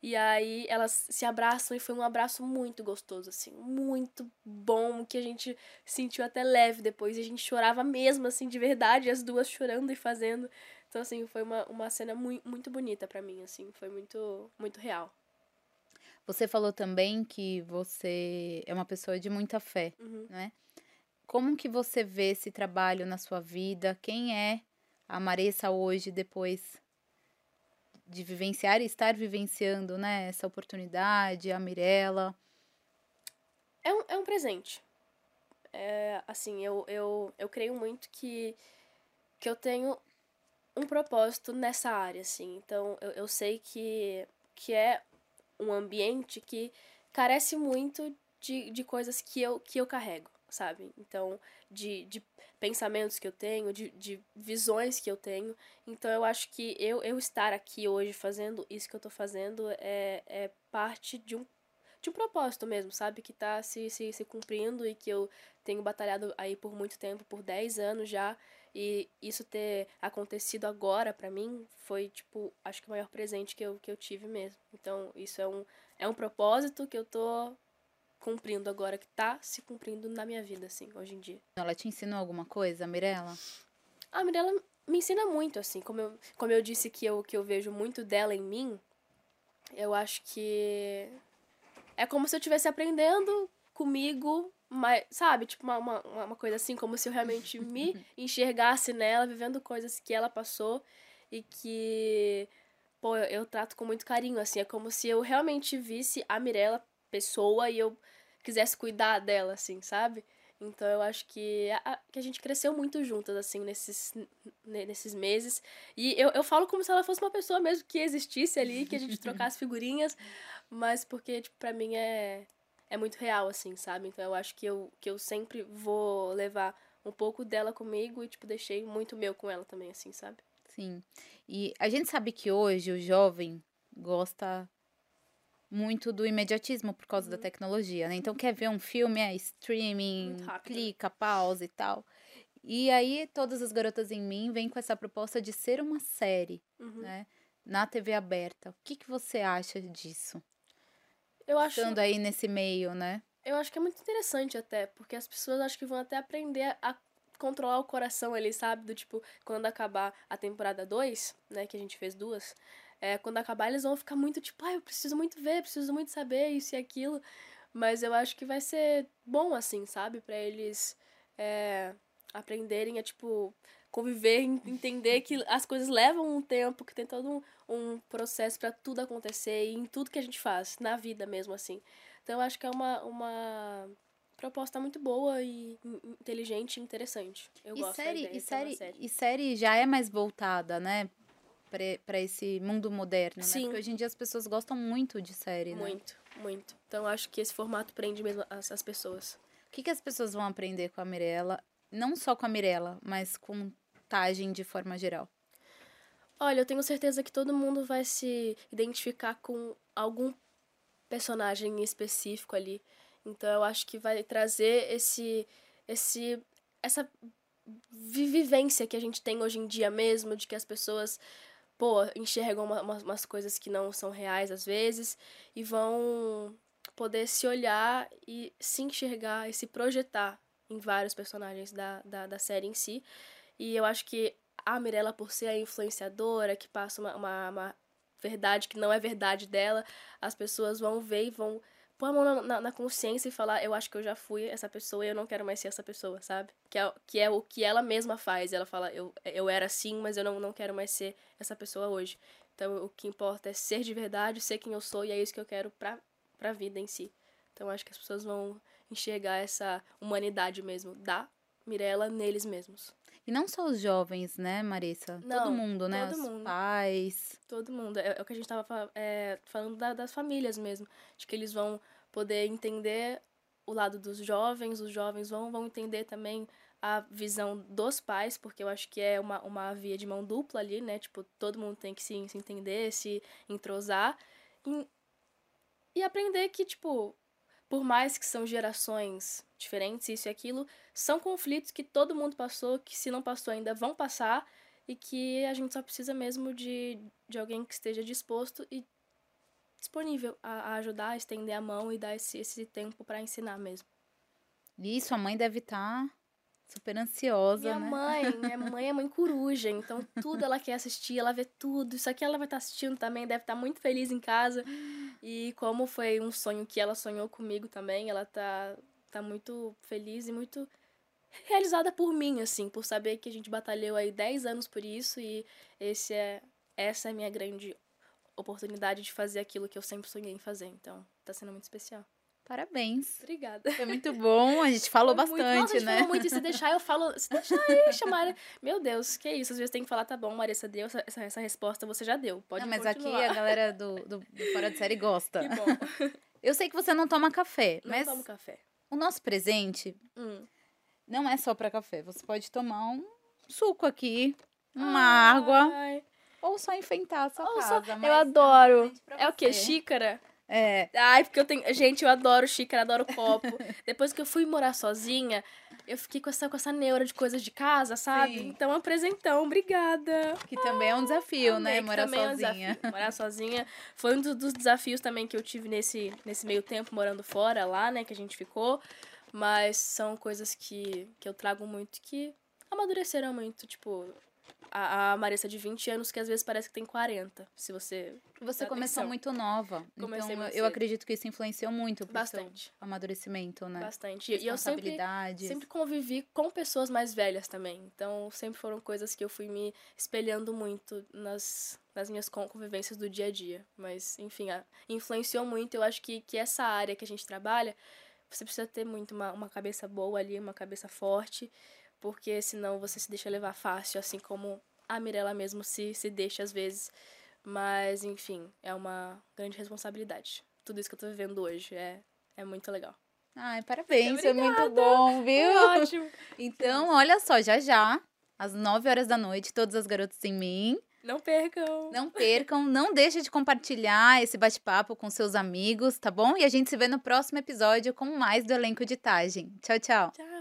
E aí elas se abraçam e foi um abraço muito gostoso, assim, muito bom, que a gente sentiu até leve depois. E a gente chorava mesmo, assim, de verdade, as duas chorando e fazendo. Então, assim, foi uma, uma cena muito, muito bonita para mim, assim, foi muito, muito real. Você falou também que você é uma pessoa de muita fé, uhum. né? Como que você vê esse trabalho na sua vida? Quem é a Maressa hoje, depois de vivenciar e estar vivenciando, né, essa oportunidade, a Mirella? É um, é um presente. É, assim, eu, eu, eu creio muito que, que eu tenho um propósito nessa área, assim. Então, eu, eu sei que, que é um ambiente que carece muito de, de coisas que eu, que eu carrego, sabe? Então, de, de pensamentos que eu tenho, de, de visões que eu tenho. Então eu acho que eu, eu estar aqui hoje fazendo isso que eu tô fazendo é, é parte de um, de um propósito mesmo, sabe? Que tá se, se, se cumprindo e que eu tenho batalhado aí por muito tempo, por 10 anos já. E isso ter acontecido agora para mim foi, tipo, acho que o maior presente que eu, que eu tive mesmo. Então, isso é um, é um propósito que eu tô cumprindo agora, que tá se cumprindo na minha vida, assim, hoje em dia. Ela te ensinou alguma coisa, a Mirella? A Mirella me ensina muito, assim, como eu, como eu disse que eu, que eu vejo muito dela em mim, eu acho que é como se eu estivesse aprendendo comigo, mas, sabe, tipo uma, uma, uma coisa assim, como se eu realmente me enxergasse nela, vivendo coisas que ela passou e que, pô, eu, eu trato com muito carinho, assim, é como se eu realmente visse a Mirella pessoa e eu quisesse cuidar dela, assim, sabe? Então eu acho que a, que a gente cresceu muito juntas, assim, nesses, nesses meses. E eu, eu falo como se ela fosse uma pessoa mesmo que existisse ali, que a gente trocasse figurinhas, mas porque, tipo, pra mim é, é muito real, assim, sabe? Então eu acho que eu, que eu sempre vou levar um pouco dela comigo e, tipo, deixei muito meu com ela também, assim, sabe? Sim. E a gente sabe que hoje o jovem gosta muito do imediatismo por causa uhum. da tecnologia, né? Então quer ver um filme, é streaming, clica, pausa e tal. E aí todas as garotas em mim vêm com essa proposta de ser uma série, uhum. né? Na TV aberta. O que, que você acha disso? Eu acho. Estando aí nesse meio, né? Eu acho que é muito interessante até, porque as pessoas acho que vão até aprender a controlar o coração ali, sabe? Do tipo, quando acabar a temporada 2, né? Que a gente fez duas é, quando acabar, eles vão ficar muito tipo, ah, eu preciso muito ver, preciso muito saber isso e aquilo. Mas eu acho que vai ser bom, assim, sabe? para eles é, aprenderem a, tipo, conviver, entender que as coisas levam um tempo, que tem todo um, um processo para tudo acontecer e em tudo que a gente faz, na vida mesmo, assim. Então eu acho que é uma, uma proposta muito boa e inteligente e interessante. Eu e gosto série, ideia e série, série. E série já é mais voltada, né? para esse mundo moderno, Sim. né? Porque hoje em dia as pessoas gostam muito de série, né? Muito, muito. Então acho que esse formato prende mesmo as, as pessoas. O que, que as pessoas vão aprender com a Mirella? Não só com a Mirella, mas com De forma geral. Olha, eu tenho certeza que todo mundo vai se identificar com algum personagem específico ali. Então eu acho que vai trazer esse esse essa vi- vivência que a gente tem hoje em dia mesmo, de que as pessoas, pô, enxergam uma- uma- umas coisas que não são reais às vezes e vão poder se olhar e se enxergar e se projetar em vários personagens da, da, da série em si. E eu acho que a Mirella, por ser a influenciadora, que passa uma, uma, uma verdade que não é verdade dela, as pessoas vão ver e vão pôr a mão na, na, na consciência e falar: eu acho que eu já fui essa pessoa e eu não quero mais ser essa pessoa, sabe? Que é, que é o que ela mesma faz. Ela fala: eu, eu era assim, mas eu não, não quero mais ser essa pessoa hoje. Então o que importa é ser de verdade, ser quem eu sou e é isso que eu quero pra, pra vida em si. Então acho que as pessoas vão enxergar essa humanidade mesmo da Mirella neles mesmos. E não só os jovens, né, Marissa? Não, todo mundo, né? todo os mundo. pais. Todo mundo. É, é o que a gente tava é, falando da- das famílias mesmo. De que eles vão poder entender o lado dos jovens, os jovens vão, vão entender também a visão dos pais, porque eu acho que é uma, uma via de mão dupla ali, né? Tipo, todo mundo tem que se, se entender, se entrosar. E, e aprender que, tipo, por mais que são gerações diferentes, isso e aquilo, são conflitos que todo mundo passou, que se não passou ainda vão passar, e que a gente só precisa mesmo de, de alguém que esteja disposto e disponível a, a ajudar, a estender a mão e dar esse, esse tempo para ensinar mesmo. E sua mãe deve estar super ansiosa, Minha né? mãe, minha mãe é mãe coruja, então tudo ela quer assistir, ela vê tudo. Isso aqui ela vai estar assistindo também, deve estar muito feliz em casa. E como foi um sonho que ela sonhou comigo também, ela tá, tá muito feliz e muito realizada por mim, assim, por saber que a gente batalhou aí 10 anos por isso e esse é essa é a minha grande oportunidade de fazer aquilo que eu sempre sonhei em fazer. Então, tá sendo muito especial. Parabéns. Obrigada. Foi muito bom. A gente falou Foi muito- bastante, Nossa, a gente né? falou muito. E se deixar, eu falo. Se deixar aí, chamar. Meu Deus, que isso? Às vezes tem que falar, tá bom, Marissa, deu essa, essa, resposta, você já deu. Pode Não, mas continuar. aqui a galera do, do, do Fora de Série gosta. Que bom. Eu sei que você não toma café, Não mas tomo café. o nosso presente Hum. não é só pra café. Você pode tomar um suco aqui, uma água, Ai. ou só enfeitar a sua Ou só- casa. mas eu adoro. É o quê? Xícara? É. Ai, porque eu tenho. Gente, eu adoro xícara, adoro copo. Depois que eu fui morar sozinha, eu fiquei com essa, com essa neura de coisas de casa, sabe? Sim. Então é um presentão, obrigada. Que também é um desafio, Amei, né? Morar também é um sozinha. Morar sozinha foi um do- dos desafios também que eu tive nesse, nesse meio tempo morando fora, lá, né, que a gente ficou. Mas são coisas que, que eu trago muito que amadureceram muito. Tipo, a, a Marissa de 20 anos, que às vezes parece que tem 40, se você. Você começou atenção. muito nova. Comecei então, eu acredito que isso influenciou muito pro Bastante. seu amadurecimento, né? Bastante. E eu sempre, sempre convivi com pessoas mais velhas também. Então, sempre foram coisas que eu fui me espelhando muito nas, nas minhas con- convivências do dia a dia. Mas, enfim, a- influenciou muito. Eu acho que, que essa área que a gente trabalha, você precisa ter muito uma, uma cabeça boa ali, uma cabeça forte, porque senão você se deixa levar fácil, assim como a Mirella mesmo se, se deixa às vezes. Mas, enfim, é uma grande responsabilidade. Tudo isso que eu tô vivendo hoje é, é muito legal. Ai, parabéns, foi muito bom, viu? Ótimo. Então, olha só, já já, às 9 horas da noite, todas as garotas em mim. Não percam. Não percam, não deixe de compartilhar esse bate-papo com seus amigos, tá bom? E a gente se vê no próximo episódio com mais do elenco de Tagem. Tchau, tchau. Tchau.